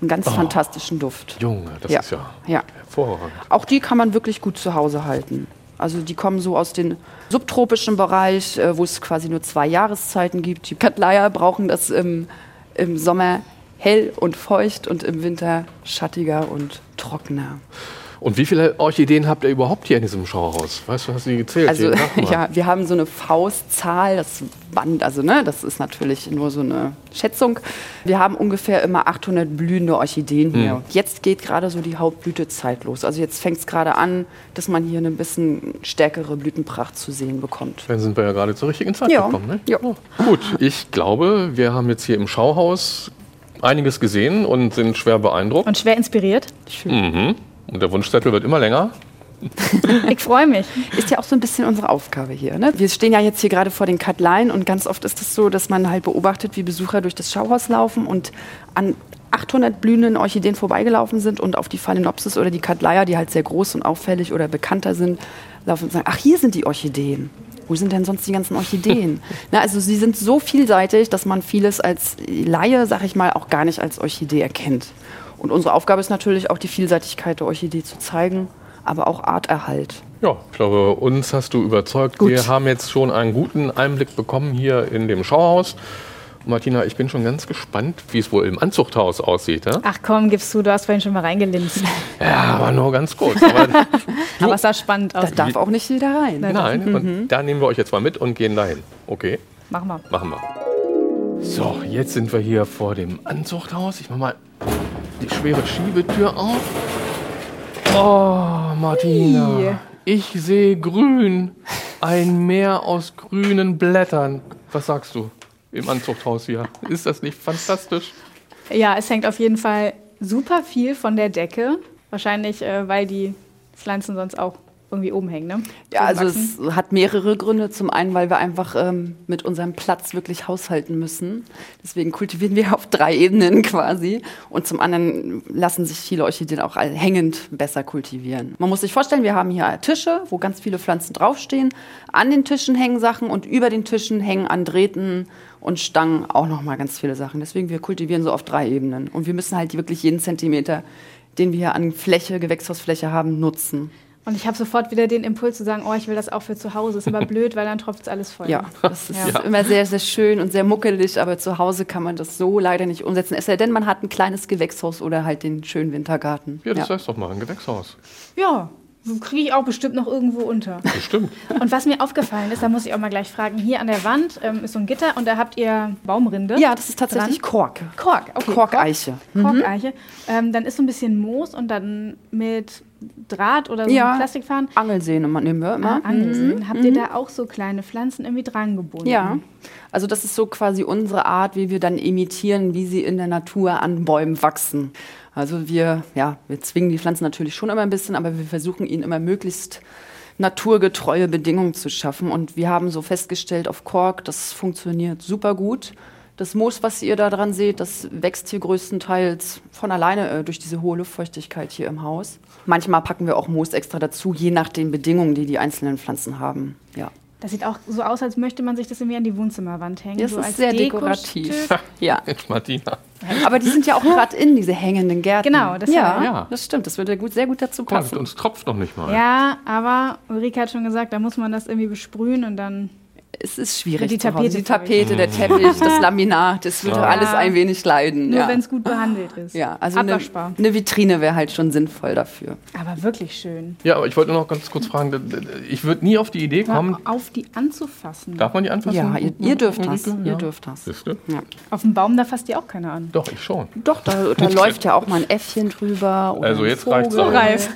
einen ganz fantastischen Duft. Junge, das Ja. ist ja Ja. hervorragend. Auch die kann man wirklich gut zu Hause halten. Also die kommen so aus dem subtropischen Bereich, äh, wo es quasi nur zwei Jahreszeiten gibt. Die Katleier brauchen das im, im Sommer hell und feucht und im Winter schattiger und trockener. Und wie viele Orchideen habt ihr überhaupt hier in diesem Schauhaus? Weißt du, hast du die gezählt? Also ja, wir haben so eine Faustzahl, das Band, also ne, das ist natürlich nur so eine Schätzung. Wir haben ungefähr immer 800 blühende Orchideen hier. Hm. Jetzt geht gerade so die Hauptblütezeit los. Also jetzt fängt es gerade an, dass man hier eine bisschen stärkere Blütenpracht zu sehen bekommt. Dann sind wir ja gerade zur richtigen Zeit Ja. gekommen. Ne? Ja. Gut, ich glaube, wir haben jetzt hier im Schauhaus einiges gesehen und sind schwer beeindruckt. Und schwer inspiriert. Mhm. Und der Wunschzettel wird immer länger. Ich freue mich. Ist ja auch so ein bisschen unsere Aufgabe hier. Ne? Wir stehen ja jetzt hier gerade vor den Katleien und ganz oft ist es so, dass man halt beobachtet, wie Besucher durch das Schauhaus laufen und an 800 blühenden Orchideen vorbeigelaufen sind und auf die Phalaenopsis oder die Katleia, die halt sehr groß und auffällig oder bekannter sind, laufen und sagen, ach, hier sind die Orchideen. Wo sind denn sonst die ganzen Orchideen? Na, also sie sind so vielseitig, dass man vieles als Laie, sag ich mal, auch gar nicht als Orchidee erkennt. Und unsere Aufgabe ist natürlich auch die Vielseitigkeit der Orchidee zu zeigen, aber auch Arterhalt. Ja, ich glaube, uns hast du überzeugt. Gut. Wir haben jetzt schon einen guten Einblick bekommen hier in dem Schauhaus. Martina, ich bin schon ganz gespannt, wie es wohl im Anzuchthaus aussieht. Ja, Ach komm, gibst du, du hast vorhin schon mal reingelinst. ja aber nur ganz kurz. Aber Aber es sah spannend aus. Da darf auch nicht jeder rein. nein, und da nehmen wir euch jetzt mal mit und gehen dahin. Okay, Machen wir. machen wir. So, jetzt sind wir hier vor dem Anzuchthaus. Ich mach mal die schwere Schiebetür auf. Oh, Martina, ich sehe grün. Ein Meer aus grünen Blättern. Was sagst du im Anzuchthaus hier? Ist das nicht fantastisch? Ja, es hängt auf jeden Fall super viel von der Decke. Wahrscheinlich, äh, weil die Pflanzen sonst auch irgendwie oben hängen, ne? Ja, also es hat mehrere Gründe. Zum einen, weil wir einfach ähm, mit unserem Platz wirklich haushalten müssen. Deswegen kultivieren wir auf drei Ebenen quasi. Und zum anderen lassen sich viele Orchideen auch hängend besser kultivieren. Man muss sich vorstellen, wir haben hier Tische, wo ganz viele Pflanzen draufstehen. An den Tischen hängen Sachen und über den Tischen hängen an Drähten und Stangen auch noch mal ganz viele Sachen. Deswegen wir kultivieren so auf drei Ebenen. Und wir müssen halt wirklich jeden Zentimeter, den wir hier an Fläche, Gewächshausfläche haben, nutzen. Und ich habe sofort wieder den Impuls zu sagen, oh, ich will das auch für zu Hause. Ist aber blöd, weil dann tropft es alles voll. Ja, das ist Ja. immer sehr, sehr schön und sehr muckelig, aber zu Hause kann man das so leider nicht umsetzen. Es sei denn, man hat ein kleines Gewächshaus oder halt den schönen Wintergarten. Ja, das heißt doch mal ein Gewächshaus. Ja, kriege ich auch bestimmt noch irgendwo unter. Bestimmt. Und was mir aufgefallen ist, da muss ich auch mal gleich fragen, hier an der Wand ähm, ist so ein Gitter und da habt ihr Baumrinde. Ja, das ist tatsächlich dran. Kork. Kork. Okay, Korkeiche. Kork, Korkeiche. Ähm, dann ist so ein bisschen Moos und dann mit Draht oder so Ja. Plastikfahren. Angelsehne man nehmen wir immer. Ah, Angelsehen. Habt ihr da auch so kleine Pflanzen irgendwie dran gebunden? Ja, also das ist so quasi unsere Art, wie wir dann imitieren, wie sie in der Natur an Bäumen wachsen. Also wir, ja, wir zwingen die Pflanzen natürlich schon immer ein bisschen, aber wir versuchen ihnen immer möglichst naturgetreue Bedingungen zu schaffen. Und wir haben so festgestellt auf Kork, das funktioniert super gut. Das Moos, was ihr da dran seht, das wächst hier größtenteils von alleine äh, durch diese hohe Luftfeuchtigkeit hier im Haus. Manchmal packen wir auch Moos extra dazu, je nach den Bedingungen, die die einzelnen Pflanzen haben. Ja. Das sieht auch so aus, als möchte man sich das irgendwie an die Wohnzimmerwand hängen. Das so ist als sehr Dekostück. dekorativ. Ja, Mensch, Martina. Aber die sind ja auch gerade in, diese hängenden Gärten. Genau, das ja, ja. Das stimmt. Das würde gut, sehr gut dazu Guck mal, passen. uns tropft noch nicht mal. Ja, aber Ulrike hat schon gesagt, da muss man das irgendwie besprühen und dann. Es ist schwierig. Die. Tapete, die Tapete der Teppich, das Laminat, das würde Ja. alles ein wenig leiden. Nur ja. wenn es gut behandelt ist. ja, also eine, eine Vitrine wäre halt schon sinnvoll dafür. Aber wirklich schön. Ja, aber ich wollte nur noch ganz kurz fragen, ich würde nie auf die Idee kommen, Mal auf die anzufassen. darf man die anfassen? Ja, ihr, ihr dürft das. Ulrike? Ihr Ja. dürft das. Ja. Auf dem Baum, da fasst ihr auch keiner an. Doch, ich schon. Doch, da, da läuft ja auch mal ein Äffchen drüber. Oder Also ein jetzt reicht's Vogel. auch. Reif.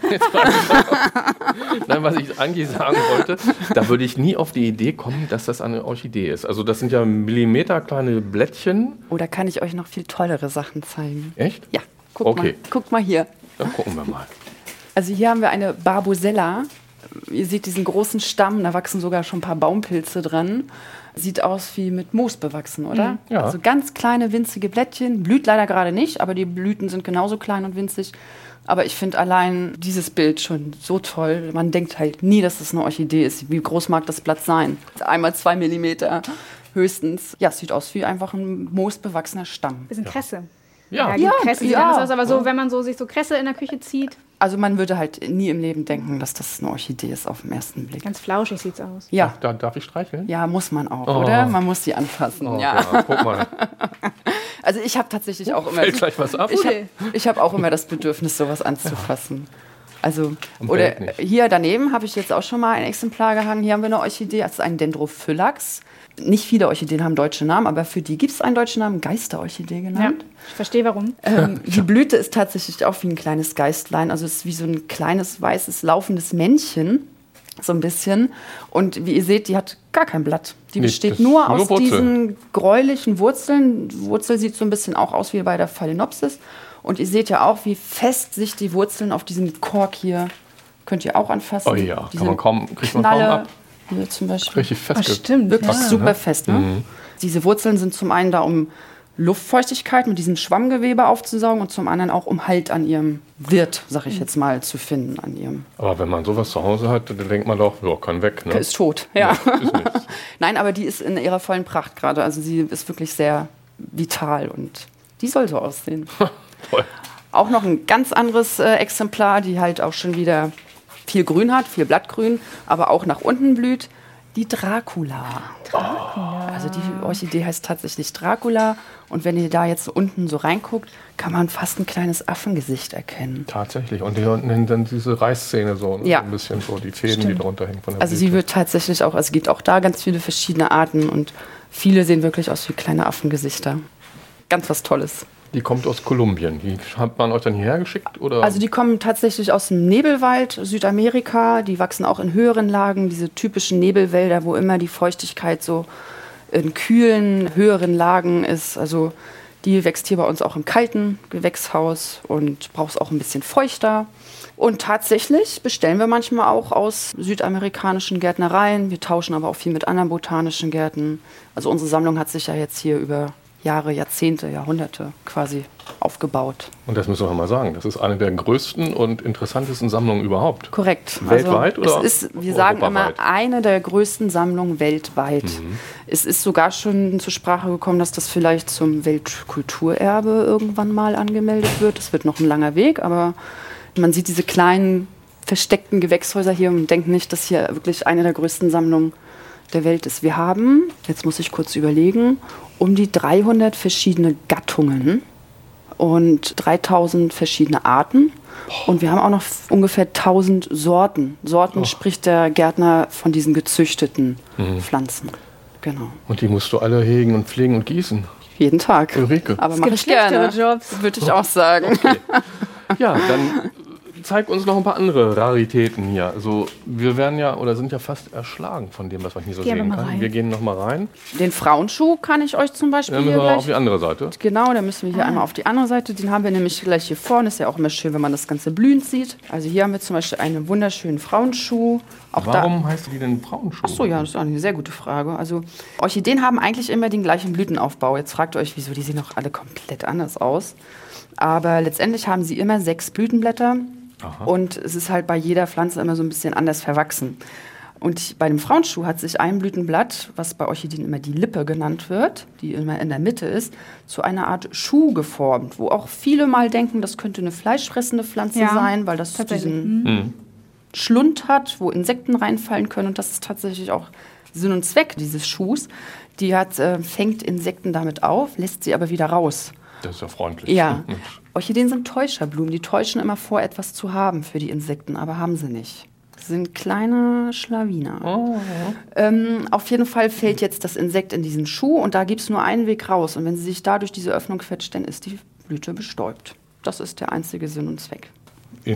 Nein, was ich eigentlich sagen wollte, da würde ich nie auf die Idee kommen, dass das eine Orchidee ist. Also das sind ja Millimeter kleine Blättchen. Oder kann ich euch noch viel tollere Sachen zeigen? Echt? Ja, guck Okay. mal. Guckt mal hier. Dann gucken wir mal. Also hier haben wir eine Barbosella. Ihr seht diesen großen Stamm, da wachsen sogar schon ein paar Baumpilze dran. Sieht aus wie mit Moos bewachsen, oder? Ja. Also ganz kleine, winzige Blättchen. Blüht leider gerade nicht, aber die Blüten sind genauso klein und winzig. Aber ich finde allein dieses Bild schon so toll. Man denkt halt nie, dass das eine Orchidee ist. Wie groß mag das Blatt sein? Einmal zwei Millimeter höchstens. Ja, es sieht aus wie einfach ein moosbewachsener Stamm. Bisschen Kresse. Ja. gut, Ja, Kresse sieht ja. anders aus, aber so, wenn man so sich so Kresse in der Küche zieht, Also man würde halt nie im Leben denken, dass das eine Orchidee ist auf den ersten Blick. ganz flauschig sieht's aus. Ja, Da darf ich streicheln? Ja, muss man auch, Oh. oder? Man muss sie anfassen. Oh, ja. guck mal. Also ich habe tatsächlich auch immer. Fällt gleich was ab. Ich habe hab auch immer das Bedürfnis, sowas anzufassen. Also, Und oder hier daneben habe ich jetzt auch schon mal ein Exemplar gehangen. Hier haben wir eine Orchidee, das ist ein Dendrophyllax. Nicht viele Orchideen haben deutsche Namen, aber für die gibt es einen deutschen Namen, Geisterorchidee Ja, genannt. ich verstehe warum. Ähm, die Blüte ist tatsächlich auch wie ein kleines Geistlein, also es ist wie so ein kleines weißes laufendes Männchen, so ein bisschen. Und wie ihr seht, die hat gar kein Blatt. Die Nee, besteht nur nur aus Wurzel. diesen gräulichen Wurzeln. Die Wurzel sieht so ein bisschen auch aus wie bei der Phalaenopsis. Und ihr seht ja auch, wie fest sich die Wurzeln auf diesen Kork hier, könnt ihr auch anfassen. Oh ja, Diese kann man kaum, kriegt man kaum Knalle, ab. Hier zum Beispiel. Richtig fest. stimmt. Wirklich Ja. super fest. Ne? Diese Wurzeln sind zum einen da, um Luftfeuchtigkeit mit diesem Schwammgewebe aufzusaugen und zum anderen auch, um Halt an ihrem Wirt, sag ich jetzt mal, zu finden. An ihrem Aber wenn man sowas zu Hause hat, dann denkt man doch, ja, kann weg. Ne? ist tot. Ja. ist nichts. Nein, aber die ist in ihrer vollen Pracht gerade. Also sie ist wirklich sehr vital und die soll so aussehen. Toll. Auch noch ein ganz anderes äh, Exemplar, die halt auch schon wieder viel Grün hat, viel Blattgrün, aber auch nach unten blüht. Die Dracula. Also die Orchidee heißt tatsächlich Dracula. Und wenn ihr da jetzt unten so reinguckt, kann man fast ein kleines Affengesicht erkennen. Tatsächlich. Und hier unten dann diese Reißzähne so. ne? Ja. Ein bisschen so, die Fäden, die drunter hängen von der Also sie Blüte. wird tatsächlich auch, also es gibt auch da ganz viele verschiedene Arten und viele sehen wirklich aus wie kleine Affengesichter. Ganz was Tolles. Die kommt aus Kolumbien. Die hat man euch dann hierher geschickt? Oder? Also die kommen tatsächlich aus dem Nebelwald Südamerika. Die wachsen auch in höheren Lagen, diese typischen Nebelwälder, wo immer die Feuchtigkeit so in kühlen, höheren Lagen ist. Also die wächst hier bei uns auch im kalten Gewächshaus und braucht es auch ein bisschen feuchter. Und tatsächlich bestellen wir manchmal auch aus südamerikanischen Gärtnereien. Wir tauschen aber auch viel mit anderen botanischen Gärten. Also unsere Sammlung hat sich ja jetzt hier über Jahre, Jahrzehnte, Jahrhunderte quasi aufgebaut. Und das müssen wir mal sagen. Das ist eine der größten und interessantesten Sammlungen überhaupt. Korrekt. Weltweit also, oder Es ist, wir sagen immer, eine der größten Sammlungen weltweit. Mhm. Es ist sogar schon zur Sprache gekommen, dass das vielleicht zum Weltkulturerbe irgendwann mal angemeldet wird. Das wird noch ein langer Weg, aber man sieht diese kleinen versteckten Gewächshäuser hier und denkt nicht, dass hier wirklich eine der größten Sammlungen der Welt ist. Wir haben, jetzt muss ich kurz überlegen, um die 300 verschiedene Gattungen und 3000 verschiedene Arten. Und wir haben auch noch ungefähr 1000 Sorten. Sorten spricht der Gärtner von diesen gezüchteten Pflanzen. Genau. Und die musst du alle hegen und pflegen und gießen. Jeden Tag. Ulrike. Aber mache ich gerne. Jobs. Würde ich auch sagen. Ja, dann zeig uns noch ein paar andere Raritäten hier. Also wir werden ja oder sind ja fast erschlagen von dem, was man hier so Gehen sehen kann. rein. Wir gehen noch mal rein. Den Frauenschuh kann ich euch zum Beispiel Dann müssen wir auf die andere Seite. Genau, dann müssen wir hier einmal auf die andere Seite. Den haben wir nämlich gleich hier vorne. Ist ja auch immer schön, wenn man das Ganze blühend sieht. Also hier haben wir zum Beispiel einen wunderschönen Frauenschuh. Auch da. Warum heißt die denn Frauenschuh? Ach so, ja, das ist auch eine sehr gute Frage. Also Orchideen haben eigentlich immer den gleichen Blütenaufbau. Jetzt fragt ihr euch, wieso, die sehen doch alle komplett anders aus. Aber letztendlich haben sie immer sechs Blütenblätter und es ist halt bei jeder Pflanze immer so ein bisschen anders verwachsen. Und bei dem Frauenschuh hat sich ein Blütenblatt, was bei Orchideen immer die Lippe genannt wird, die immer in der Mitte ist, zu einer Art Schuh geformt, wo auch viele mal denken, das könnte eine fleischfressende Pflanze Ja, sein, weil das diesen Schlund hat, wo Insekten reinfallen können. Und das ist tatsächlich auch Sinn und Zweck dieses Schuhs. Die hat, äh, fängt Insekten damit auf, lässt sie aber wieder raus. Das ist ja freundlich. Ja. Orchideen sind Täuscherblumen. Die täuschen immer vor, etwas zu haben für die Insekten, aber haben sie nicht. Sie sind kleine Schlawiner. Ähm, auf jeden Fall fällt jetzt das Insekt in diesen Schuh und da gibt es nur einen Weg raus. Und wenn sie sich da durch diese Öffnung quetscht, dann ist die Blüte bestäubt. Das ist der einzige Sinn und Zweck.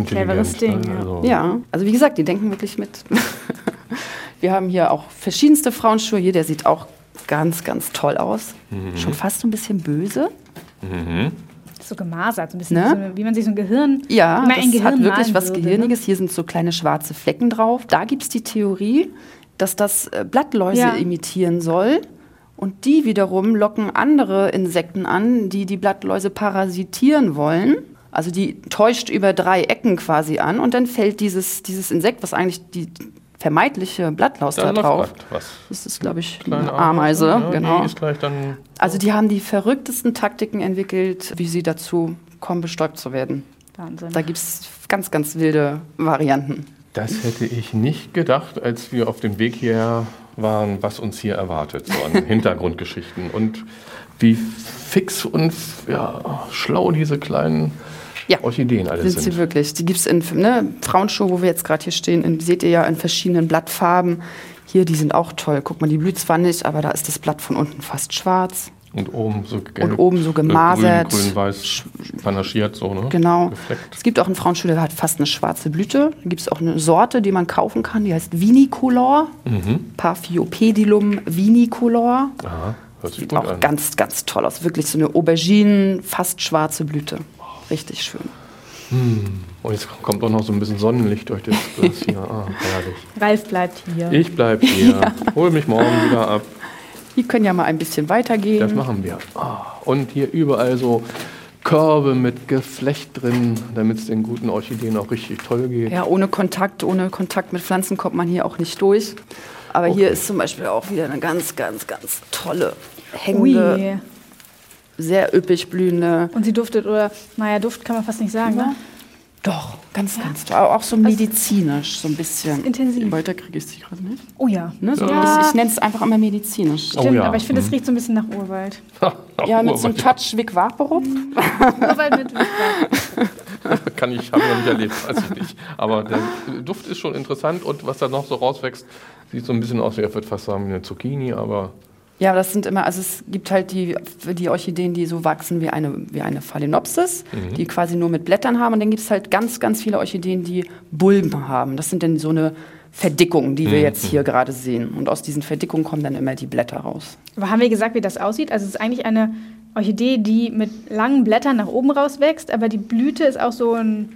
Cleveres Ding, ne? ja. Also, Ja, also wie gesagt, die denken wirklich mit. Wir haben hier auch verschiedenste Frauenschuhe. Hier, der sieht auch ganz, ganz toll aus. Schon fast so ein bisschen böse. So gemasert, so ein bisschen Ne? wie, so, wie man sich so ein Gehirn. Ja, das Gehirn hat wirklich was würde, ne? Gehirniges. Hier sind so kleine schwarze Flecken drauf. Da gibt es die Theorie, dass das äh, Blattläuse Ja. imitieren soll. Und die wiederum locken andere Insekten an, die die Blattläuse parasitieren wollen. Also die täuscht über drei Ecken quasi an und dann fällt dieses, dieses Insekt, was eigentlich die vermeintliche Blattlaus Da da drauf. Das ist, glaube ich, Kleine eine Ameise. Ja, genau. Die ist gleich dann. Also die haben die verrücktesten Taktiken entwickelt, wie sie dazu kommen, bestäubt zu werden. Wahnsinn. Da gibt es ganz, ganz wilde Varianten. Das hätte ich nicht gedacht, als wir auf dem Weg hierher waren, was uns hier erwartet, so an Hintergrundgeschichten und wie fix und ja, schlau diese kleinen Ja. Orchideen alle Sind sind. sie wirklich. Die gibt es in ne, Frauenschuh, wo wir jetzt gerade hier stehen, in, seht ihr ja in verschiedenen Blattfarben. Hier, die sind auch toll. Guck mal, die blüht zwar nicht, aber da ist das Blatt von unten fast schwarz. Und oben so gelb, Und oben so äh, gemasert. Grün, grün, weiß, panaschiert so, ne? Genau. Gefleckt. Es gibt auch einen Frauenschuh, der hat fast eine schwarze Blüte. Da gibt es auch eine Sorte, die man kaufen kann, die heißt Vinicolor. Mhm. Paphiopedilum vinicolor. Aha, hört sich Sieht auch an. ganz, ganz toll aus. Wirklich so eine Aubergine, fast schwarze Blüte. Richtig schön. Und jetzt kommt auch noch so ein bisschen Sonnenlicht durch das Glas hier. Ah, herrlich. Ralf bleibt hier. Ich bleib hier. Hol mich morgen wieder ab. Die können ja mal ein bisschen weitergehen. Das machen wir. Ah, Und hier überall so Körbe mit Geflecht drin, damit es den guten Orchideen auch richtig toll geht. Ja, ohne Kontakt, ohne Kontakt mit Pflanzen kommt man hier auch nicht durch. Aber hier Okay. ist zum Beispiel auch wieder eine ganz, ganz, ganz tolle, hängende, Ui. Sehr üppig blühende. Und sie duftet, oder, naja, Duft kann man fast nicht sagen, ne? Doch, ganz, ganz toll. Auch so medizinisch, so ein bisschen. intensiv. Weiter kriege ich sie gerade nicht. Oh ja. Ne? So ein Ja. bisschen, ich nenne es einfach immer medizinisch. Oh Stimmt, ja. aber ich finde, es Mhm. riecht so ein bisschen nach Urwald. Ja, mit so einem Touch Vic Vaporub. Urwald mit Kann ich, habe ich noch nicht erlebt, weiß ich nicht. Aber der Duft ist schon interessant und was da noch so rauswächst, sieht so ein bisschen aus, wie ich würde fast sagen, wie eine Zucchini, aber Ja, das sind immer, also es gibt halt die, die Orchideen, die so wachsen wie eine, wie eine Phalaenopsis, die quasi nur mit Blättern haben. Und dann gibt es halt ganz, ganz viele Orchideen, die Bulben haben. Das sind dann so eine Verdickung, die wir jetzt hier gerade sehen. Und aus diesen Verdickungen kommen dann immer die Blätter raus. Aber haben wir gesagt, wie das aussieht? Also es ist eigentlich eine Orchidee, die mit langen Blättern nach oben raus wächst, aber die Blüte ist auch so ein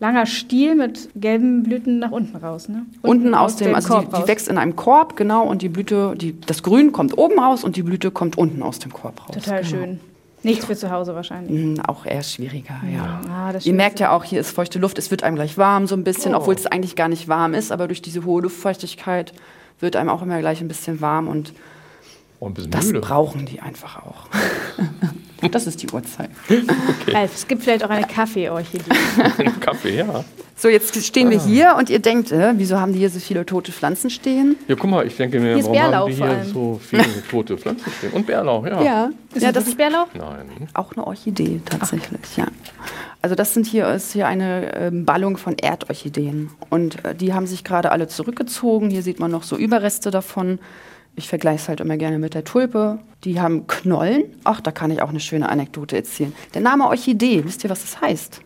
langer Stiel mit gelben Blüten nach unten raus. Ne? Unten aus dem, also Korb die, die wächst in einem Korb, genau, und die Blüte, die, das Grün kommt oben raus und die Blüte kommt unten aus dem Korb raus. Total genau. schön. Nichts für zu Hause wahrscheinlich. Mhm, Auch eher schwieriger, ja. Ah, das Ihr merkt ja auch, hier ist feuchte Luft, es wird einem gleich warm so ein bisschen, Oh. obwohl es eigentlich gar nicht warm ist, aber durch diese hohe Luftfeuchtigkeit wird einem auch immer gleich ein bisschen warm und ein bisschen das müde. brauchen die einfach auch. das ist die Uhrzeit. Ralf, es gibt vielleicht auch eine Kaffeeorchidee. Kaffee, ja. So, jetzt stehen wir hier und ihr denkt, äh, wieso haben die hier so viele tote Pflanzen stehen? Ja, guck mal, ich denke mir, Hier ist warum haben Bärlauch die vor hier so viele tote Pflanzen stehen? Und Bärlauch, ja. Ist ja das das Bärlauch? Nein. auch eine Orchidee tatsächlich, ja. Also das sind hier ist hier eine ähm, Ballung von Erdorchideen und äh, die haben sich gerade alle zurückgezogen. Hier sieht man noch so Überreste davon. Ich vergleiche es halt immer gerne mit der Tulpe. Die haben Knollen. Ach, da kann ich auch eine schöne Anekdote erzählen. Der Name Orchidee, wisst ihr, was das heißt?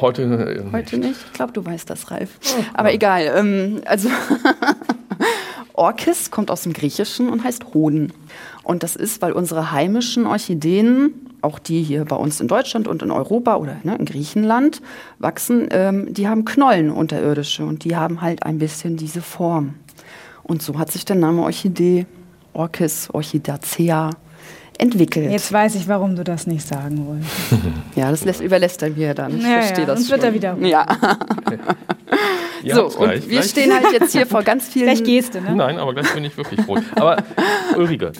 Heute, äh, Heute nicht. Ich glaube, du weißt das, Ralf. Aber egal. Ähm, also Orchis kommt aus dem Griechischen und heißt Hoden. Und das ist, weil unsere heimischen Orchideen, auch die hier bei uns in Deutschland und in Europa oder ne, in Griechenland wachsen, ähm, die haben Knollen unterirdische und die haben halt ein bisschen diese Form. Und so hat sich der Name Orchidee, Orchis, Orchidacea entwickelt. Jetzt weiß ich, warum du das nicht sagen wolltest. Ja, das lässt, überlässt er mir dann. Ich Ja, verstehe ja, das sonst wird er wieder- Ja. ihr so, und gleich. wir Gleich- stehen halt jetzt hier vor ganz vielen. Vielleicht gehst du, ne? Nein, aber gleich bin ich wirklich rot. Aber Ulrike,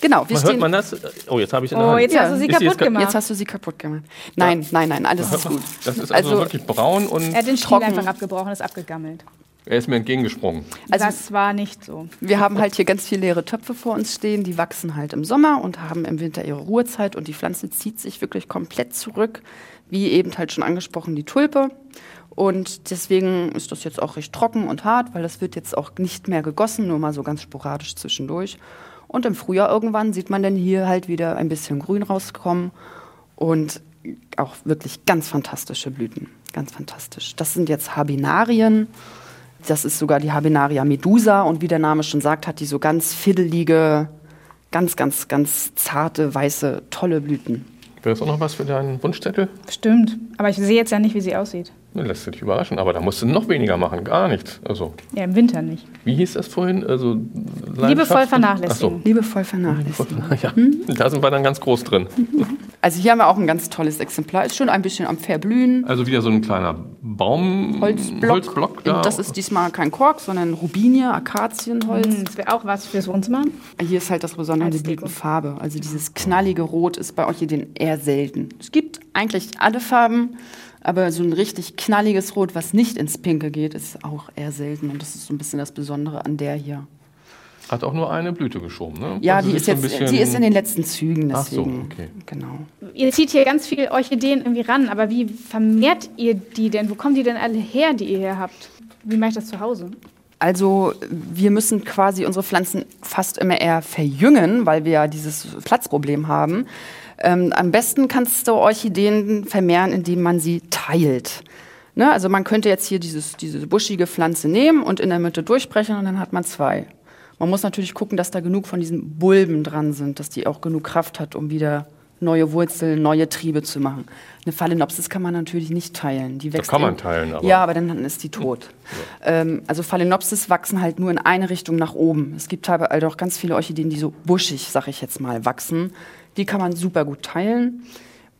Genau, wir man stehen. hört man das? Oh, jetzt habe ich in der Oh, Hand. jetzt Ja. hast du sie Ist sie jetzt kaputt ka- gemacht. Jetzt hast du sie kaputt gemacht. Nein, nein, nein, alles ist gut. Das ist also, Also- wirklich braun und er hat den Stiel trocken. einfach abgebrochen, ist abgegammelt. Er ist mir entgegengesprungen. Also- das war nicht so. Wir haben halt hier ganz viele leere Töpfe vor uns stehen, die wachsen halt im Sommer und haben im Winter ihre Ruhezeit und die Pflanze zieht sich wirklich komplett zurück, wie eben halt schon angesprochen die Tulpe. Und deswegen ist das jetzt auch recht trocken und hart, weil das wird jetzt auch nicht mehr gegossen, nur mal so ganz sporadisch zwischendurch. Und im Frühjahr irgendwann sieht man dann hier halt wieder ein bisschen Grün rauskommen und auch wirklich ganz fantastische Blüten. Ganz fantastisch. Das sind jetzt Habinarien. Das ist sogar die Habinaria medusa und wie der Name schon sagt, hat die so ganz fiddelige, ganz, ganz, ganz zarte, weiße, tolle Blüten. Wäre das auch noch was für deinen Wunschzettel? Stimmt. Aber ich sehe jetzt ja nicht, wie sie aussieht. Dann lässt du dich überraschen. Aber da musst du noch weniger machen. Gar nichts. Also, Ja, im Winter nicht. wie hieß das vorhin? Also, Liebevoll vernachlässigen. Liebevoll vernachlässigen. Ach so. Ja, da sind wir dann ganz groß drin. Also hier haben wir auch ein ganz tolles Exemplar. Ist schon ein bisschen am Verblühen. Also wieder so ein kleiner Baum, Holzblock. Holzblock da. Das ist diesmal kein Kork, sondern Rubinie, Akazienholz. Hm, Das wäre auch was fürs Wohnzimmer. Hier ist halt das Besondere, die. Blütenfarbe. Also dieses knallige Rot ist bei Orchideen eher selten. Es gibt eigentlich alle Farben, aber so ein richtig knalliges Rot, was nicht ins Pinke geht, ist auch eher selten. Und das ist so ein bisschen das Besondere an der hier. Hat auch nur eine Blüte geschoben, ne? Ja, Also die ist jetzt, bisschen- die ist in den letzten Zügen, Ach so, deswegen. okay. Genau. Ihr zieht hier ganz viele Orchideen irgendwie ran, aber wie vermehrt ihr die denn? Wo kommen die denn alle her, die ihr hier habt? Wie mache ich das zu Hause? Also wir müssen quasi unsere Pflanzen fast immer eher verjüngen, weil wir ja dieses Platzproblem haben. Ähm, am besten kannst du Orchideen vermehren, indem man sie teilt. Ne? Also man könnte jetzt hier dieses, diese buschige Pflanze nehmen und in der Mitte durchbrechen und dann hat man zwei. Man muss natürlich gucken, dass da genug von diesen Bulben dran sind, dass die auch genug Kraft hat, um wieder neue Wurzeln, neue Triebe zu machen. Eine Phalaenopsis kann man natürlich nicht teilen. Die wächst kann man teilen, aber- Ja, aber dann, ist die tot. Ähm, also Phalaenopsis wachsen halt nur in eine Richtung nach oben. Es gibt halt auch ganz viele Orchideen, die so buschig, sag ich jetzt mal, wachsen. Die kann man super gut teilen.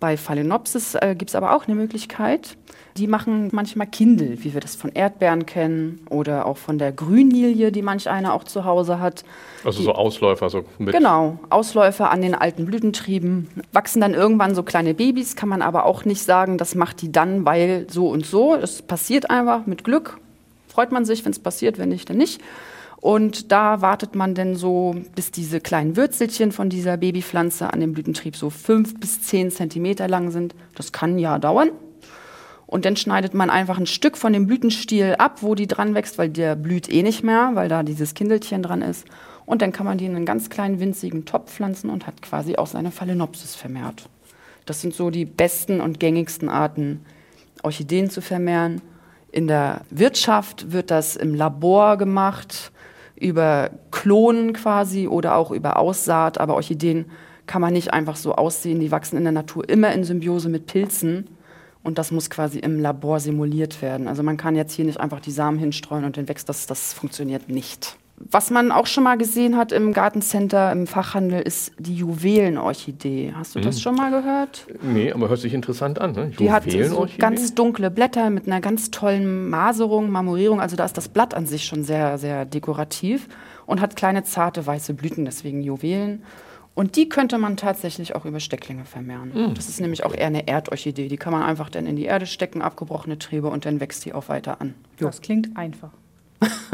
Bei Phalaenopsis äh, gibt es aber auch eine Möglichkeit. Die machen manchmal Kindel, wie wir das von Erdbeeren kennen oder auch von der Grünlilie, die manch einer auch zu Hause hat. Also so Ausläufer, so mit. Genau, Ausläufer an den alten Blütentrieben. Wachsen dann irgendwann so kleine Babys, kann man aber auch nicht sagen, das macht die dann, weil so und so. Es passiert einfach mit Glück. Freut man sich, wenn es passiert, wenn nicht, dann nicht. Und da wartet man dann so, bis diese kleinen Würzelchen von dieser Babypflanze an dem Blütentrieb so fünf bis zehn Zentimeter lang sind. Das kann ja dauern. Und dann schneidet man einfach ein Stück von dem Blütenstiel ab, wo die dran wächst, weil der blüht eh nicht mehr, weil da dieses Kindelchen dran ist. Und dann kann man die in einen ganz kleinen winzigen Topf pflanzen und hat quasi auch seine Phalaenopsis vermehrt. Das sind so die besten und gängigsten Arten, Orchideen zu vermehren. In der Wirtschaft wird das im Labor gemacht, über Klonen quasi oder auch über Aussaat. Aber Orchideen kann man nicht einfach so aussehen. Die wachsen in der Natur immer in Symbiose mit Pilzen. Und das muss quasi im Labor simuliert werden. Also man kann jetzt hier nicht einfach die Samen hinstreuen und dann wächst das. Das funktioniert nicht. Was man auch schon mal gesehen hat im Gartencenter, im Fachhandel, ist die Juwelenorchidee. Hast du das schon mal gehört? Nee, aber hört sich interessant an. Ne? Die hat so ganz dunkle Blätter mit einer ganz tollen Maserung, Marmorierung. Also da ist das Blatt an sich schon sehr, sehr dekorativ und hat kleine zarte weiße Blüten, deswegen Juwelen. Und die könnte man tatsächlich auch über Stecklinge vermehren. Hm. Das ist nämlich auch eher eine Erdorchidee. Die kann man einfach dann in die Erde stecken, abgebrochene Triebe, und dann wächst die auch weiter an. Jo. Das klingt einfach.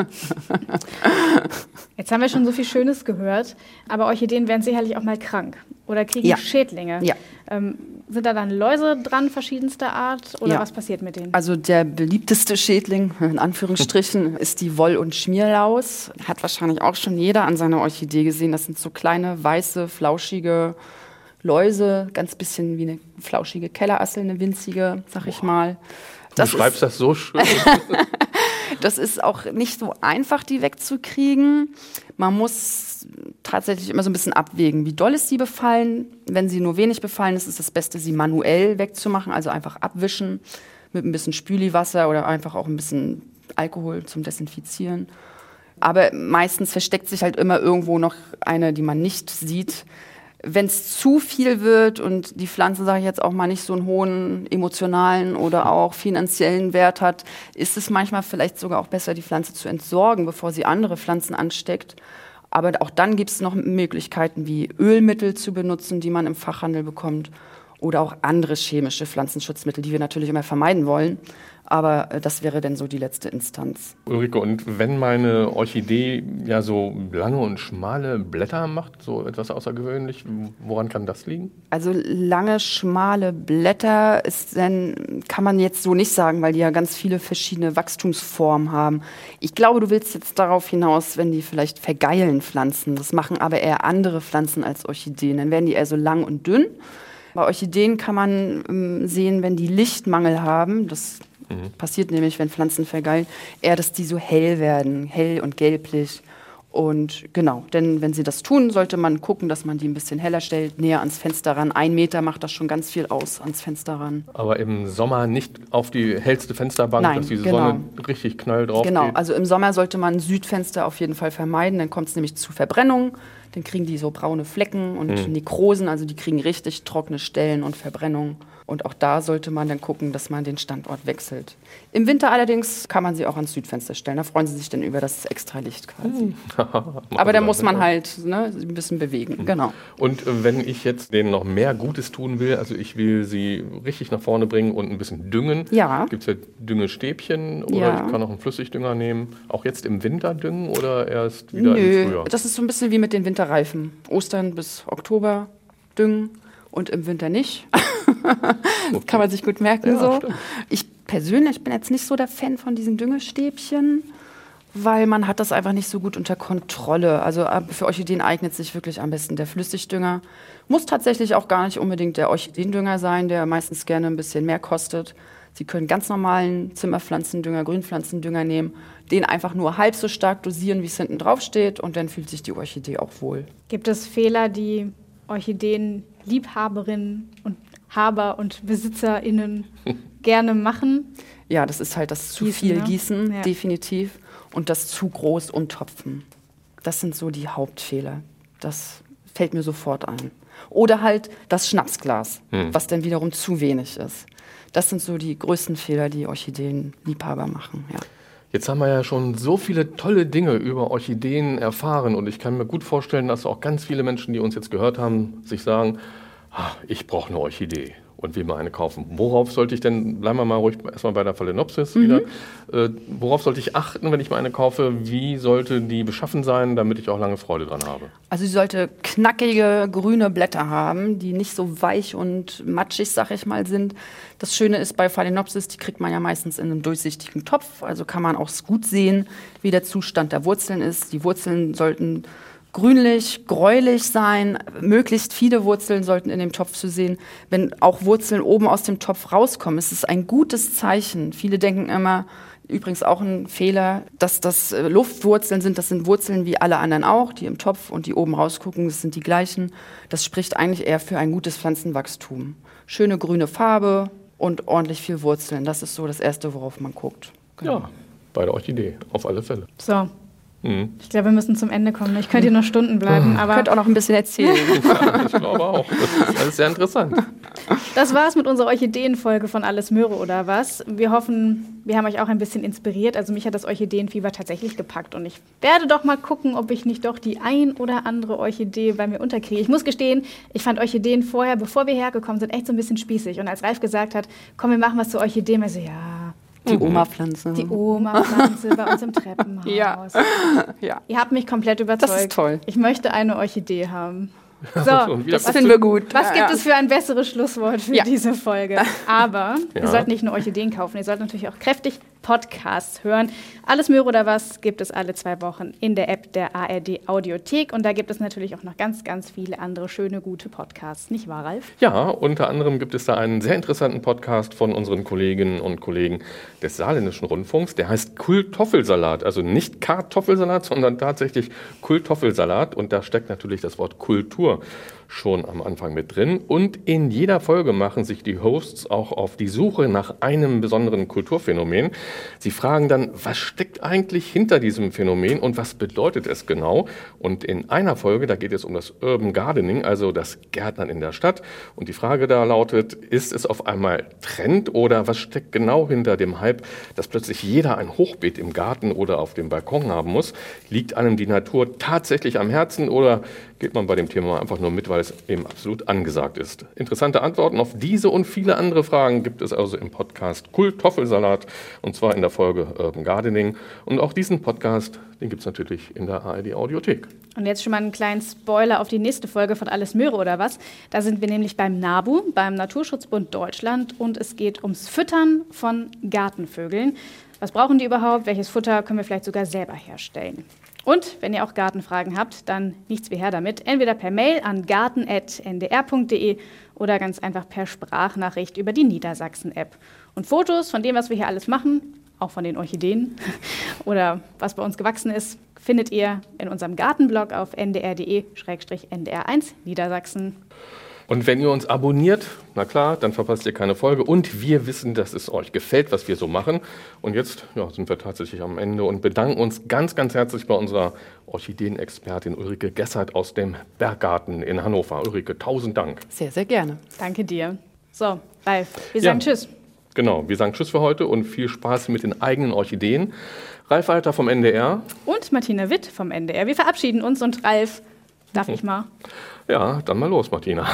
Jetzt haben wir schon so viel Schönes gehört, aber Orchideen werden sicherlich auch mal krank oder kriegen Ja. Schädlinge. Ja. Ähm, sind da dann Läuse dran verschiedenster Art oder Ja. was passiert mit denen? Also der beliebteste Schädling, in Anführungsstrichen, ist die Woll- und Schmierlaus. Hat wahrscheinlich auch schon jeder an seiner Orchidee gesehen. Das sind so kleine, weiße, flauschige Läuse, ganz bisschen wie eine flauschige Kellerassel, eine winzige, sag ich mal. Du Das schreibst ist, das so schön. das ist auch nicht so einfach, die wegzukriegen. Man muss tatsächlich immer so ein bisschen abwägen, wie doll ist sie befallen. Wenn sie nur wenig befallen ist, ist das Beste, sie manuell wegzumachen, also einfach abwischen mit ein bisschen Spüliwasser oder einfach auch ein bisschen Alkohol zum Desinfizieren. Aber meistens versteckt sich halt immer irgendwo noch eine, die man nicht sieht. Wenn es zu viel wird und die Pflanze, sage ich jetzt auch mal, nicht so einen hohen emotionalen oder auch finanziellen Wert hat, ist es manchmal vielleicht sogar auch besser, die Pflanze zu entsorgen, bevor sie andere Pflanzen ansteckt. Aber auch dann gibt es noch Möglichkeiten wie Ölmittel zu benutzen, die man im Fachhandel bekommt oder auch andere chemische Pflanzenschutzmittel, die wir natürlich immer vermeiden wollen. Aber äh, das wäre dann so die letzte Instanz. Ulrike, und wenn meine Orchidee ja so lange und schmale Blätter macht, so etwas außergewöhnlich, woran kann das liegen? Also lange, schmale Blätter ist dann, kann man jetzt so nicht sagen, weil die ja ganz viele verschiedene Wachstumsformen haben. Ich glaube, du willst jetzt darauf hinaus, wenn die vielleicht vergeilen Pflanzen. Das machen aber eher andere Pflanzen als Orchideen. Dann werden die eher so lang und dünn. Bei Orchideen kann man ähm, sehen, wenn die Lichtmangel haben, das passiert nämlich, wenn Pflanzen vergeilen, eher, dass die so hell werden, hell und gelblich. Und genau, denn wenn sie das tun, sollte man gucken, dass man die ein bisschen heller stellt, näher ans Fenster ran. Ein Meter macht das schon ganz viel aus, ans Fenster ran. Aber im Sommer nicht auf die hellste Fensterbank, Nein, dass die genau. Sonne richtig knall drauf Genau, geht. also im Sommer sollte man Südfenster auf jeden Fall vermeiden, dann kommt es nämlich zu Verbrennung. Dann kriegen die so braune Flecken und Hm. Nekrosen, also die kriegen richtig trockene Stellen und Verbrennung. Und auch da sollte man dann gucken, dass man den Standort wechselt. Im Winter allerdings kann man sie auch ans Südfenster stellen. Da freuen sie sich dann über das extra Licht quasi. Aber da muss man halt ne, ein bisschen bewegen. Hm. Genau. Und äh, wenn ich jetzt denen noch mehr Gutes tun will, also ich will sie richtig nach vorne bringen und ein bisschen düngen, Ja. gibt es ja Düngestäbchen oder Ja. ich kann auch einen Flüssigdünger nehmen. Auch jetzt im Winter düngen oder erst wieder im Nö, Frühjahr? das ist so ein bisschen wie mit den Winterreifen. Ostern bis Oktober düngen und im Winter nicht. Das Kann man sich gut merken Ja, so. stimmt. Ich persönlich bin jetzt nicht so der Fan von diesen Düngestäbchen, weil man hat das einfach nicht so gut unter Kontrolle. Also äh, für Orchideen eignet sich wirklich am besten der Flüssigdünger. Muss tatsächlich auch gar nicht unbedingt der Orchideendünger sein, der meistens gerne ein bisschen mehr kostet. Sie können ganz normalen Zimmerpflanzendünger, Grünpflanzendünger nehmen, den einfach nur halb so stark dosieren, wie es hinten drauf steht und dann fühlt sich die Orchidee auch wohl. Gibt es Fehler, die Orchideen-Liebhaberinnen und Haber und BesitzerInnen gerne machen? Ja, das ist halt das zu Gießen, viel ne? Gießen, Ja. definitiv. Und das zu groß umtopfen. Das sind so die Hauptfehler. Das fällt mir sofort ein. Oder halt das Schnapsglas, Hm. was dann wiederum zu wenig ist. Das sind so die größten Fehler, die Orchideenliebhaber machen. Ja. Jetzt haben wir ja schon so viele tolle Dinge über Orchideen erfahren und ich kann mir gut vorstellen, dass auch ganz viele Menschen, die uns jetzt gehört haben, sich sagen, ah, ich brauche eine Orchidee und will mir eine kaufen. Worauf sollte ich denn, bleiben wir mal ruhig erstmal bei der Phalaenopsis wieder, äh, worauf sollte ich achten, wenn ich mir eine kaufe? Wie sollte die beschaffen sein, damit ich auch lange Freude dran habe? Also sie sollte knackige grüne Blätter haben, die nicht so weich und matschig, sag ich mal, sind. Das Schöne ist bei Phalaenopsis, die kriegt man ja meistens in einem durchsichtigen Topf, also kann man auch gut sehen, wie der Zustand der Wurzeln ist. Die Wurzeln sollten grünlich, gräulich sein. Möglichst viele Wurzeln sollten in dem Topf zu sehen. Wenn auch Wurzeln oben aus dem Topf rauskommen, ist es ein gutes Zeichen. Viele denken immer, Übrigens auch ein Fehler, dass das äh, Luftwurzeln sind. Das sind Wurzeln wie alle anderen auch, die im Topf und die oben rausgucken. Das sind die gleichen. Das spricht eigentlich eher für ein gutes Pflanzenwachstum. Schöne grüne Farbe und ordentlich viel Wurzeln. Das ist so das Erste, worauf man guckt. Genau. Ja, bei der Orchidee, auf alle Fälle. So, Mhm. ich glaube, wir müssen zum Ende kommen. Ich könnte hier noch Stunden bleiben, Ihr aber könnt auch noch ein bisschen erzählen. Ich glaube auch. Das ist alles sehr interessant. Das war's mit unserer Orchideenfolge von Alles Möhre oder was. Wir hoffen, wir haben euch auch ein bisschen inspiriert. Also mich hat das Orchideenfieber tatsächlich gepackt und ich werde doch mal gucken, ob ich nicht doch die ein oder andere Orchidee bei mir unterkriege. Ich muss gestehen, ich fand Orchideen vorher, bevor wir hergekommen sind, echt so ein bisschen spießig. Und als Ralf gesagt hat, komm, wir machen was zu Orchideen, ich so, ja, Die Oma-Pflanze. die Oma-Pflanze bei uns im Treppenhaus. Ja. ja. Ihr habt mich komplett überzeugt. Das ist toll. Ich möchte eine Orchidee haben. So, Das finden wir gut. was gibt es für ein besseres Schlusswort für Ja. diese Folge? Aber Ja. ihr sollt nicht nur Orchideen kaufen, ihr sollt natürlich auch kräftig Podcasts hören. Alles Möhre oder was gibt es alle zwei Wochen in der App der ARD Audiothek. Und da gibt es natürlich auch noch ganz, ganz viele andere schöne, gute Podcasts. Nicht wahr, Ralf? Ja, unter anderem gibt es da einen sehr interessanten Podcast von unseren Kolleginnen und Kollegen des Saarländischen Rundfunks. Der heißt Kultoffelsalat. Also nicht Kartoffelsalat, sondern tatsächlich Kultoffelsalat. Und da steckt natürlich das Wort Kultur schon am Anfang mit drin. Und in jeder Folge machen sich die Hosts auch auf die Suche nach einem besonderen Kulturphänomen. Sie fragen dann, was steckt eigentlich hinter diesem Phänomen und was bedeutet es genau? Und in einer Folge, da geht es um das Urban Gardening, also das Gärtnern in der Stadt. Und die Frage da lautet, ist es auf einmal Trend oder was steckt genau hinter dem Hype, dass plötzlich jeder ein Hochbeet im Garten oder auf dem Balkon haben muss? Liegt einem die Natur tatsächlich am Herzen oder geht man bei dem Thema einfach nur mit, weil es eben absolut angesagt ist? Interessante Antworten auf diese und viele andere Fragen gibt es also im Podcast Kultoffelsalat und zwar in der Folge Urban Gardening. Und auch diesen Podcast, den gibt es natürlich in der ARD Audiothek. Und jetzt schon mal einen kleinen Spoiler auf die nächste Folge von Alles Möhre oder was. Da sind wir nämlich beim NABU, beim Naturschutzbund Deutschland, und es geht ums Füttern von Gartenvögeln. Was brauchen die überhaupt? Welches Futter können wir vielleicht sogar selber herstellen? Und wenn ihr auch Gartenfragen habt, dann nichts wie her damit. Entweder per Mail an garten.ndr.de oder ganz einfach per Sprachnachricht über die Niedersachsen-App. Und Fotos von dem, was wir hier alles machen, auch von den Orchideen oder was bei uns gewachsen ist, findet ihr in unserem Gartenblog auf ndr.de-ndr1 Niedersachsen. Und wenn ihr uns abonniert, na klar, dann verpasst ihr keine Folge. Und wir wissen, dass es euch gefällt, was wir so machen. Und jetzt ja, sind wir tatsächlich am Ende und bedanken uns ganz, ganz herzlich bei unserer Orchideenexpertin Ulrike Gessert aus dem Berggarten in Hannover. Ulrike, tausend Dank. Sehr, sehr gerne. Danke dir. So, Ralf, wir Ja. sagen Tschüss. Genau, wir sagen Tschüss für heute und viel Spaß mit den eigenen Orchideen. Ralf Alter vom NDR. Und Martina Witt vom NDR. Wir verabschieden uns und Ralf, darf ich mal? Ja, dann mal los, Martina.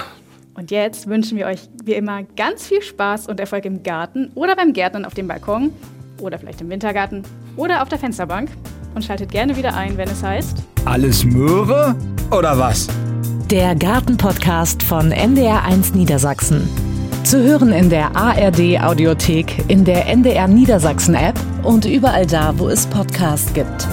Und jetzt wünschen wir euch wie immer ganz viel Spaß und Erfolg im Garten oder beim Gärtnern auf dem Balkon oder vielleicht im Wintergarten oder auf der Fensterbank. Und schaltet gerne wieder ein, wenn es heißt. Alles Möhre oder was? Der Gartenpodcast von NDR1 Niedersachsen. Zu hören in der ARD Audiothek, in der NDR Niedersachsen App und überall da, wo es Podcasts gibt.